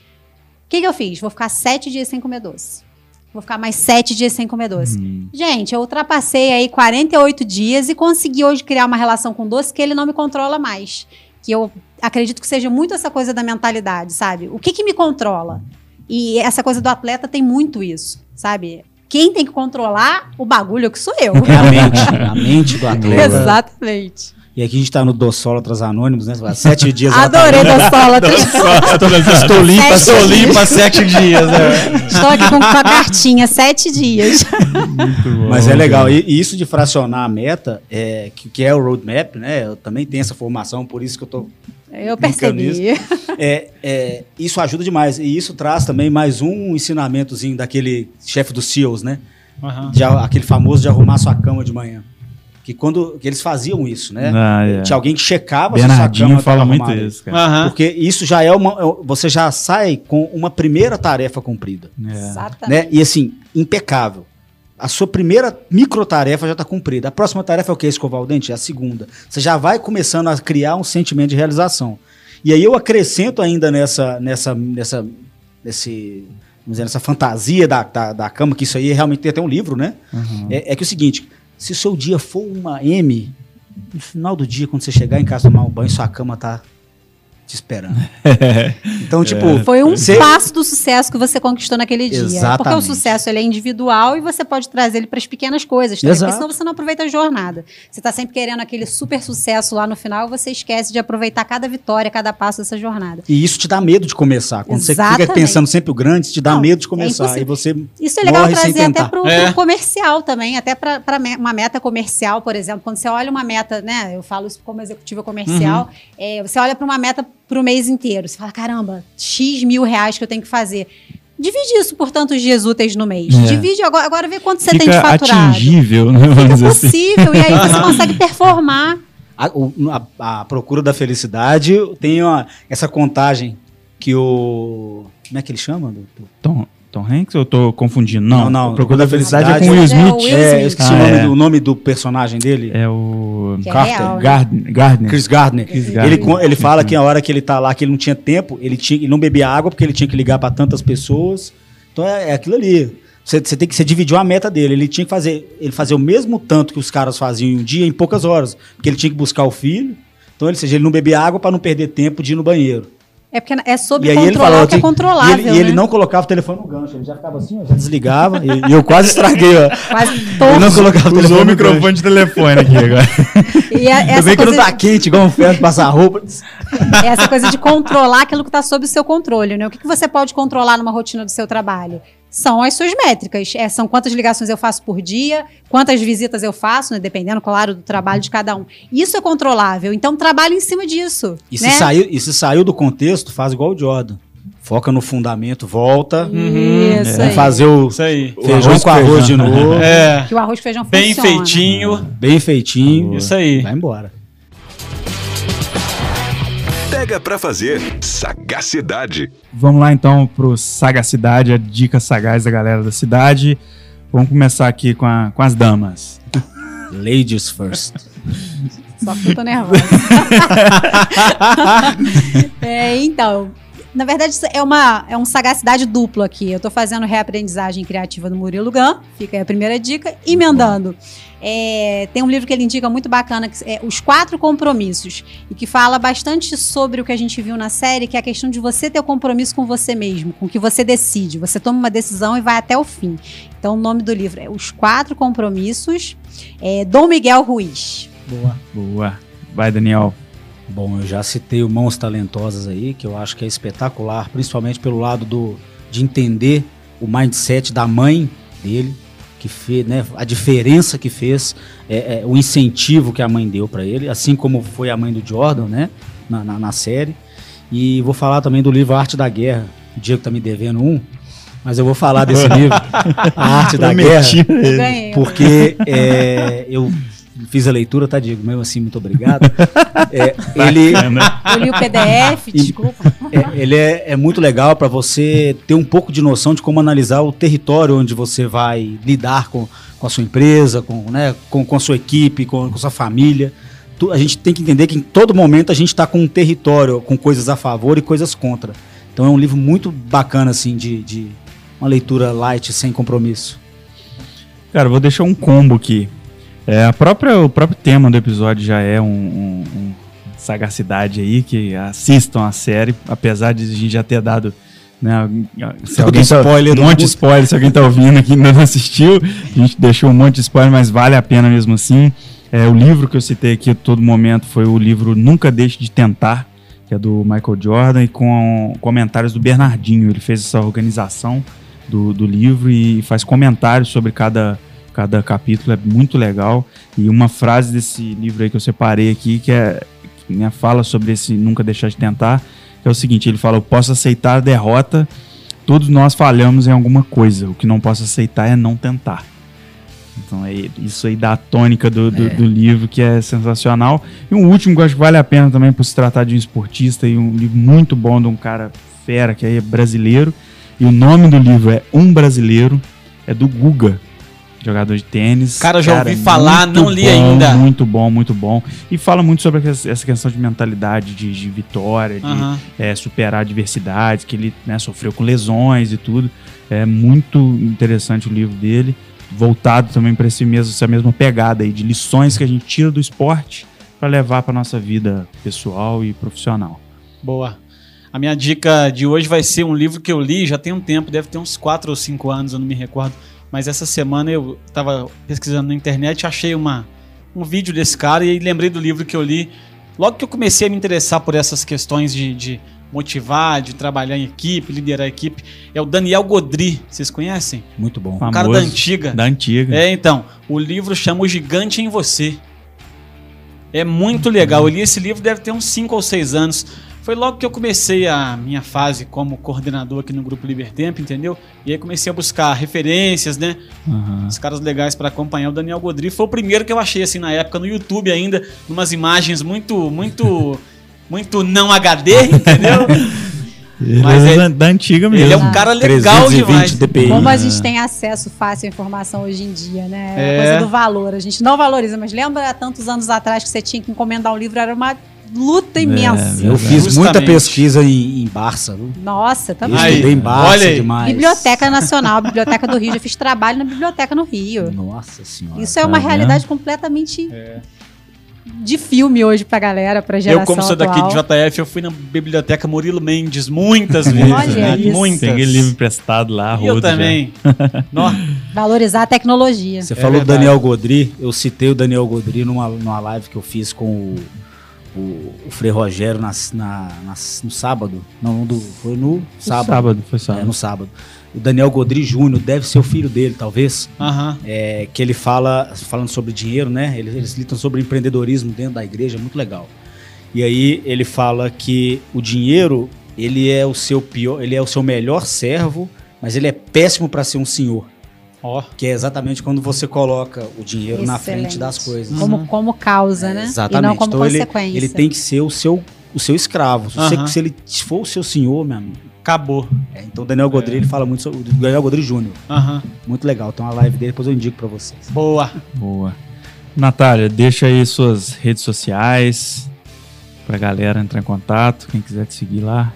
que, que eu fiz? Vou ficar sete dias sem comer doce. Vou ficar mais sete dias sem comer doce. Hum. Gente, eu ultrapassei aí 48 dias e consegui hoje criar uma relação com doce que ele não me controla mais. Que eu acredito que seja muito essa coisa da mentalidade, sabe? O que, que me controla? E essa coisa do atleta tem muito isso, sabe? Quem tem que controlar o bagulho que sou eu. É a mente, a mente do atleta. Exatamente. E aqui a gente tá no Dossólatras Anônimos, né? Sete dias. tá Adorei Dossólatras. Estou limpa, Sete estou limpa sete dias. né? Estou aqui com, a cartinha, sete dias. Mas é legal. E, e isso de fracionar a meta, é, que, que é o roadmap, né? Eu também tenho essa formação, por isso que eu tô. Eu percebi. É, é, isso ajuda demais. E isso traz também mais um ensinamentozinho daquele chefe dos SEALs, né? Aham. De aquele famoso de arrumar sua cama de manhã. Que quando que eles faziam isso, né? Ah, é. Tinha alguém que checava se sua Bernardinho fala muito arrumada. isso, cara. Aham. Porque isso já é uma. é- Você já sai com uma primeira tarefa cumprida. É. Exatamente. né? E assim, impecável. A sua primeira microtarefa já está cumprida. A próxima tarefa é o que? Escovar o dente? É a segunda. Você já vai começando a criar um sentimento de realização. E aí eu acrescento ainda nessa, nessa, nessa, nesse, vamos dizer, nessa fantasia da, da, da cama, que isso aí realmente tem até um livro, né? É, é que é o seguinte, se o seu dia for uma M, no final do dia, quando você chegar em casa tomar um banho, sua cama tá te esperando. Então, tipo, Foi um você- passo do sucesso que você conquistou naquele dia. Porque o Exatamente. sucesso ele é individual e você pode trazer ele para as pequenas coisas. Também, Exato. porque senão você não aproveita a jornada. Você está sempre querendo aquele super sucesso lá no final, você esquece de aproveitar cada vitória, cada passo dessa jornada. E isso te dá medo de começar. Quando você Exatamente. fica pensando sempre o grande, te dá Não, medo de é começar. impossível. e você Isso é legal morre sem trazer até tentar. para o É. comercial também, até para uma meta comercial, por exemplo. Quando você olha uma meta, né? Eu falo isso como executiva comercial, é, você olha para uma meta para o mês inteiro. Você fala, caramba, X mil reais que eu tenho que fazer. Divide isso por tantos dias úteis no mês. É. Divide agora, agora vê quanto você tem de Fica faturado. atingível, né? Vamos Fica dizer assim. possível, e aí você consegue performar. A, a- a procura da felicidade tem uma- essa contagem que o. Como é que ele chama? do- do- Tom, Tom Hanks ou eu tô confundindo? Não, Não, não, Procura da Felicidade é com o Will é o Smith. Will É, Smith. eu esqueci Ah, o, nome é. do, o nome do personagem dele. É o é Carter, real, né? Gardner. Gardner. Chris Gardner. Chris Ele, Gardner. con- ele fala que a hora que ele tá lá, que ele não tinha tempo, ele, tinha, ele não bebia água porque ele tinha que ligar para tantas pessoas. Então é, é aquilo ali. Você, você tem que você dividiu a meta dele. Ele tinha que fazer, ele fazia o mesmo tanto que os caras faziam em um dia em poucas horas, porque ele tinha que buscar o filho. Então, ele, ou seja, ele não bebia água para não perder tempo de ir no banheiro. É porque é sobre E aí ele controlar falou o que é que- controlável. E ele, e ele né? não colocava o telefone no gancho, ele já ficava assim, ó, já desligava. e, e eu quase estraguei, ó. Quase Ele não torto. colocava o Usou telefone o no gancho. microfone de telefone aqui agora. E a- essa bem que não tá de- quente, igual um ferro, passar roupa. essa coisa de controlar aquilo que está sob o seu controle, né? O que, que você pode controlar numa rotina do seu trabalho? São as suas métricas. É, são quantas ligações eu faço por dia, quantas visitas eu faço, né? dependendo, claro, do trabalho de cada um. Isso é controlável. Então, trabalhe em cima disso. E se, né? saiu, e se saiu do contexto, faz igual o Jordan. Foca no fundamento, volta. Isso Vamos aí. fazer o Isso aí. feijão arroz com arroz de feijão. novo. É. Que o arroz com feijão Bem funciona. feitinho. Bem feitinho. Isso aí. Vai embora. Pega pra fazer. Sagacidade. Vamos lá então pro Sagacidade, a dica sagaz da galera da cidade. Vamos começar aqui com, a- com as damas. Ladies first. Só que eu tô nervosa. É, então, na verdade, é uma é um sagacidade duplo aqui. Eu tô fazendo reaprendizagem criativa do Murilo Gun, fica aí a primeira dica, emendando. É, tem um livro que ele indica muito bacana, que é Os Quatro Compromissos, e que fala bastante sobre o que a gente viu na série, que é a questão de você ter o compromisso com você mesmo, com o que você decide. Você toma uma decisão e vai até o fim. Então, o nome do livro é Os Quatro Compromissos, é, Dom Miguel Ruiz. Boa. Boa. Vai, Daniel. Bom, eu já citei o Mãos Talentosas aí, que eu acho que é espetacular, principalmente pelo lado do, de entender o mindset da mãe dele, que fez, né, a diferença que fez, é, é, o incentivo que a mãe deu para ele, assim como foi a mãe do Jordan, né, na, na, na série. E vou falar também do livro Arte da Guerra. O Diego tá me devendo um, mas eu vou falar desse livro, A Arte da Guerra. Porque é, eu fiz a leitura, tá, Diego? Mesmo assim, muito obrigado. É, ele, Eu li o PDF, desculpa. é, ele é, é muito legal para você ter um pouco de noção de como analisar o território onde você vai lidar com, com a sua empresa, com, né, com, com a sua equipe, com, com a sua família. Tu- a gente tem que entender que em todo momento a gente está com um território, com coisas a favor e coisas contra. Então é um livro muito bacana, assim, de, de uma leitura light, sem compromisso. Cara, vou deixar um combo aqui. É, a própria, o próprio tema do episódio já é um, um- um sagacidade aí, que assistam a série, apesar de a gente já ter dado. Né, se alguém tá- spoiler um monte de spoiler, se alguém tá ouvindo aqui e ainda não assistiu, a gente deixou um monte de spoiler, mas vale a pena mesmo assim. É, o livro que eu citei aqui a todo momento foi o livro Nunca Deixe de Tentar, que é do Michael Jordan, e com comentários do Bernardinho. Ele fez essa organização do, do livro e faz comentários sobre cada, cada capítulo, é muito legal. E uma frase desse livro aí que eu separei aqui, que é que, né, fala sobre esse nunca deixar de tentar, que é o seguinte, ele fala, eu posso aceitar a derrota, todos nós falhamos em alguma coisa, o que não posso aceitar é não tentar. Então é isso aí da tônica do, do, do livro, que é sensacional. E um último que eu acho que vale a pena também por se tratar de um esportista e um livro muito bom de um cara fera, que aí é brasileiro. E o nome do livro é Um Brasileiro, é do Guga. Jogador de tênis. Cara, já ouvi falar, não li bom, ainda. Muito bom, muito bom. E fala muito sobre essa questão de mentalidade, de, de vitória, de Aham. é, superar adversidades, que ele né, sofreu com lesões e tudo. É muito interessante o livro dele, voltado também para esse mesmo, essa mesma pegada aí de lições que a gente tira do esporte para levar para nossa vida pessoal e profissional. Boa. A minha dica de hoje vai ser um livro que eu li já tem um tempo, deve ter uns 4 ou 5 anos, eu não me recordo. Mas essa semana eu tava pesquisando na internet, achei uma, um vídeo desse cara e lembrei do livro que eu li. Logo que eu comecei a me interessar por essas questões de, de motivar, de trabalhar em equipe, liderar a equipe, é o Daniel Godry. Vocês conhecem? Muito bom. Um cara da antiga. Da antiga. É, então, o livro chama O Gigante em Você. É muito legal. Eu li esse livro deve ter uns 5 ou 6 anos. Foi logo que eu comecei a minha fase como coordenador aqui no Grupo Libertempo, entendeu? E aí comecei a buscar referências, né? Aham. Os caras legais para acompanhar. O Daniel Godry foi o primeiro que eu achei, assim, na época, no YouTube ainda, numas imagens muito, muito, muito não HD, entendeu? Ele Mas é ele- da, da antiga mesmo. Ele é um cara legal 320 demais. DPI. Como a gente tem acesso fácil à informação hoje em dia, né? É. A coisa do valor. A gente não valoriza, mas lembra há tantos anos atrás que você tinha que encomendar um livro, era uma luta imensa. Eu É, fiz justamente. muita pesquisa em, em Barça. viu? Nossa, Eu também. Aí, estudei em Barça demais. Biblioteca Nacional, Biblioteca do Rio. Já fiz trabalho na Biblioteca no Rio. Nossa senhora. Isso é uma tá realidade completamente de filme hoje pra galera, pra geração Eu, como sou daqui atual. de JF, eu fui na biblioteca Murilo Mendes muitas vezes. Olha né? isso. Muitas. Peguei livro emprestado lá, eu também. Valorizar a tecnologia. Você É falou do verdade. Daniel Godry, eu citei o Daniel Godry numa, numa live que eu fiz com o, o, o Frei Rogério nas- na, nas- no sábado. Não, do, foi no sábado. Sábado, foi É, sábado. no sábado. O Daniel Godry Júnior deve ser o filho dele, talvez. Aham. É, que ele fala, falando sobre dinheiro, né? Eles, eles lidam sobre empreendedorismo dentro da igreja, muito legal. E aí ele fala que o dinheiro, ele é o seu pior, ele é o seu melhor servo, mas ele é péssimo para ser um senhor. Ó. Que é exatamente quando você coloca o dinheiro na Excelente. frente das coisas. Como, como causa, né? Exatamente. E não como então ele, consequência. ele tem que ser o seu, o seu escravo. Se, você- se ele for o seu senhor, meu amigo. Acabou. É, então o Daniel Godry, ele fala muito sobre o Daniel Godry Júnior. Aham. Muito legal. Tem uma live dele, depois eu indico para vocês. Boa. Boa. Natália, deixa aí suas redes sociais pra galera entrar em contato, quem quiser te seguir lá.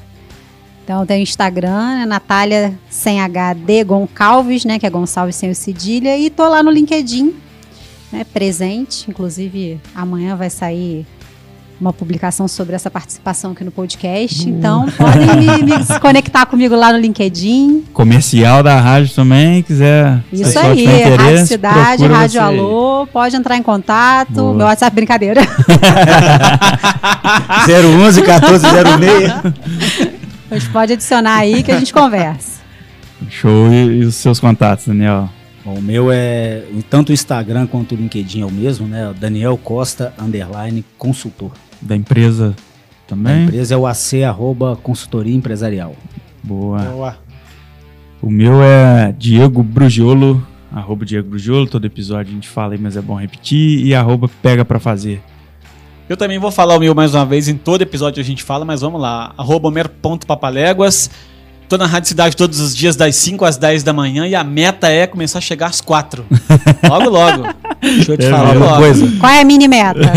Então tem o Instagram, né? Natália sem HD Goncalves, né? Que é Gonçalves sem o cedilha. E tô lá no LinkedIn, né? Presente. Inclusive, amanhã vai sair uma publicação sobre essa participação aqui no podcast. Então, podem me, me se conectar comigo lá no LinkedIn. Comercial da rádio também, quiser. Isso aí, Rádio Cidade, Rádio. Alô, pode entrar em contato. Boa. Meu WhatsApp, brincadeira. 011 1406. Mas pode adicionar aí que a gente conversa. Show. E, e os seus contatos, Daniel? Bom, o meu é tanto o Instagram quanto o LinkedIn é o mesmo, né? Daniel Costa underline consultor. Da empresa A também? empresa é o AC arroba consultoria empresarial. Boa. Boa. O meu é Diego Brugiolo, arroba Diego Brugiolo, todo episódio a gente fala aí, mas é bom repetir, e arroba pega pra fazer. Eu também vou falar o meu mais uma vez, em todo episódio a gente fala, mas vamos lá. Arroba homero.papaléguas. Tô na Rádio Cidade todos os dias, das 5 às 10 da manhã, e a meta é começar a chegar às 4. Logo, logo. Deixa eu te É falar uma coisa. Qual é a mini meta?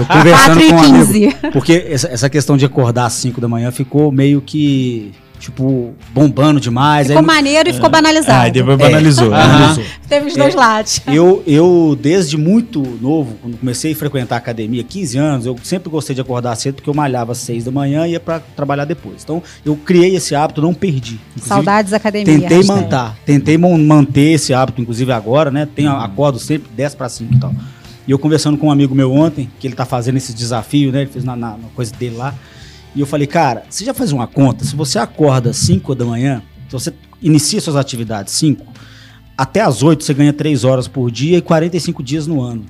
Eu 4 conversando e com um amigo. 15. Porque essa, essa questão de acordar às 5 da manhã ficou meio que, tipo, bombando demais. Ficou Aí- maneiro e ficou banalizado. Ah, e depois É, banalizou. né? banalizou. Teve os dois lados. Eu, eu, desde muito novo, quando comecei a frequentar a academia, 15 anos, eu sempre gostei de acordar cedo porque eu malhava às 6 da manhã e ia pra trabalhar depois. Então, eu criei esse hábito, não perdi. Inclusive, Saudades academia. Tentei manter, tentei manter esse hábito, inclusive agora, né? Tenho, acordo sempre 10 para 5 e tal. E eu conversando com um amigo meu ontem, que ele tá fazendo esse desafio, né? Ele fez na, na- na coisa dele lá. E eu falei, cara, você já faz uma conta? Se você acorda 5 da manhã, se você inicia suas atividades 5, até às 8 você ganha 3 horas por dia e 45 dias no ano.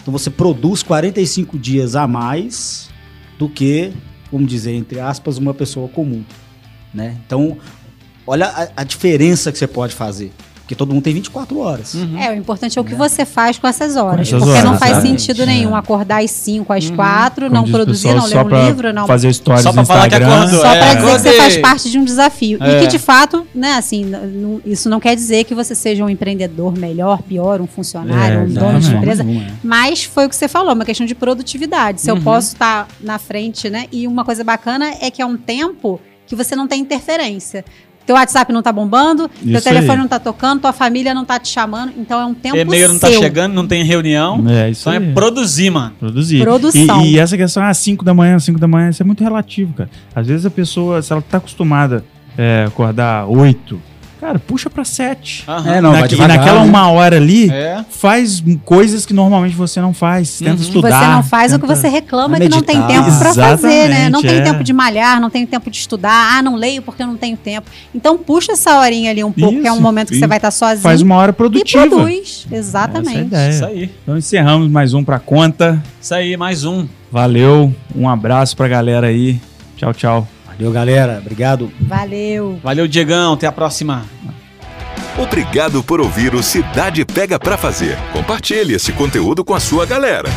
Então você produz 45 dias a mais do que, vamos dizer, entre aspas, uma pessoa comum. Né? Então, olha a, a diferença que você pode fazer. Porque todo mundo tem 24 horas. Uhum. É, o importante é o que você faz com essas horas. Com essas porque não horas, faz exatamente. sentido nenhum É. acordar às 5, às Uhum. 4, Como não produzir, não ler um livro, não. Fazer stories Só no pra falar que Instagram. acordou, Só É, pra dizer que você faz parte de um desafio. É. E que, de fato, né, assim, isso não quer dizer que você seja um empreendedor melhor, pior, um funcionário, É, um dono de empresa. É. Mas foi o que você falou, uma questão de produtividade. Se Uhum. eu posso estar na frente, né? E uma coisa bacana é que é um tempo que você não tem interferência. Teu WhatsApp não tá bombando, teu Isso telefone aí. não tá tocando, tua família não tá te chamando. Então é um tempo E-mail não tá seu. chegando, não tem reunião. É, isso Então é aí. produzir, mano. Produzir. Produção. E, e essa questão, ah, 5 da manhã, 5 da manhã, isso é muito relativo, cara. Às vezes a pessoa, se ela tá acostumada é, acordar 8, cara, puxa pra 7. Aham. É, não, vai Naque- e devagar, naquela né? uma hora ali, É. faz coisas que normalmente você não faz. Tenta Uhum. estudar. você não faz o que tenta- você reclama que não tem meditar. tempo pra fazer, né? Não Exatamente, tem é. tempo de malhar, não tem tempo de estudar. Ah, não leio porque eu não tenho tempo. Então puxa essa horinha ali um pouco, que é um Isso, momento que e você vai estar sozinho. Faz uma hora e produtiva. produz. Essa é a Exatamente. ideia. Isso aí. Então encerramos mais um pra conta. Isso aí, mais um. Valeu, um abraço pra galera aí. Tchau, tchau. Valeu, galera. Obrigado. Valeu. Valeu, Diegão. Até a próxima. Obrigado por ouvir o Cidade Pega Pra Fazer. Compartilhe esse conteúdo com a sua galera.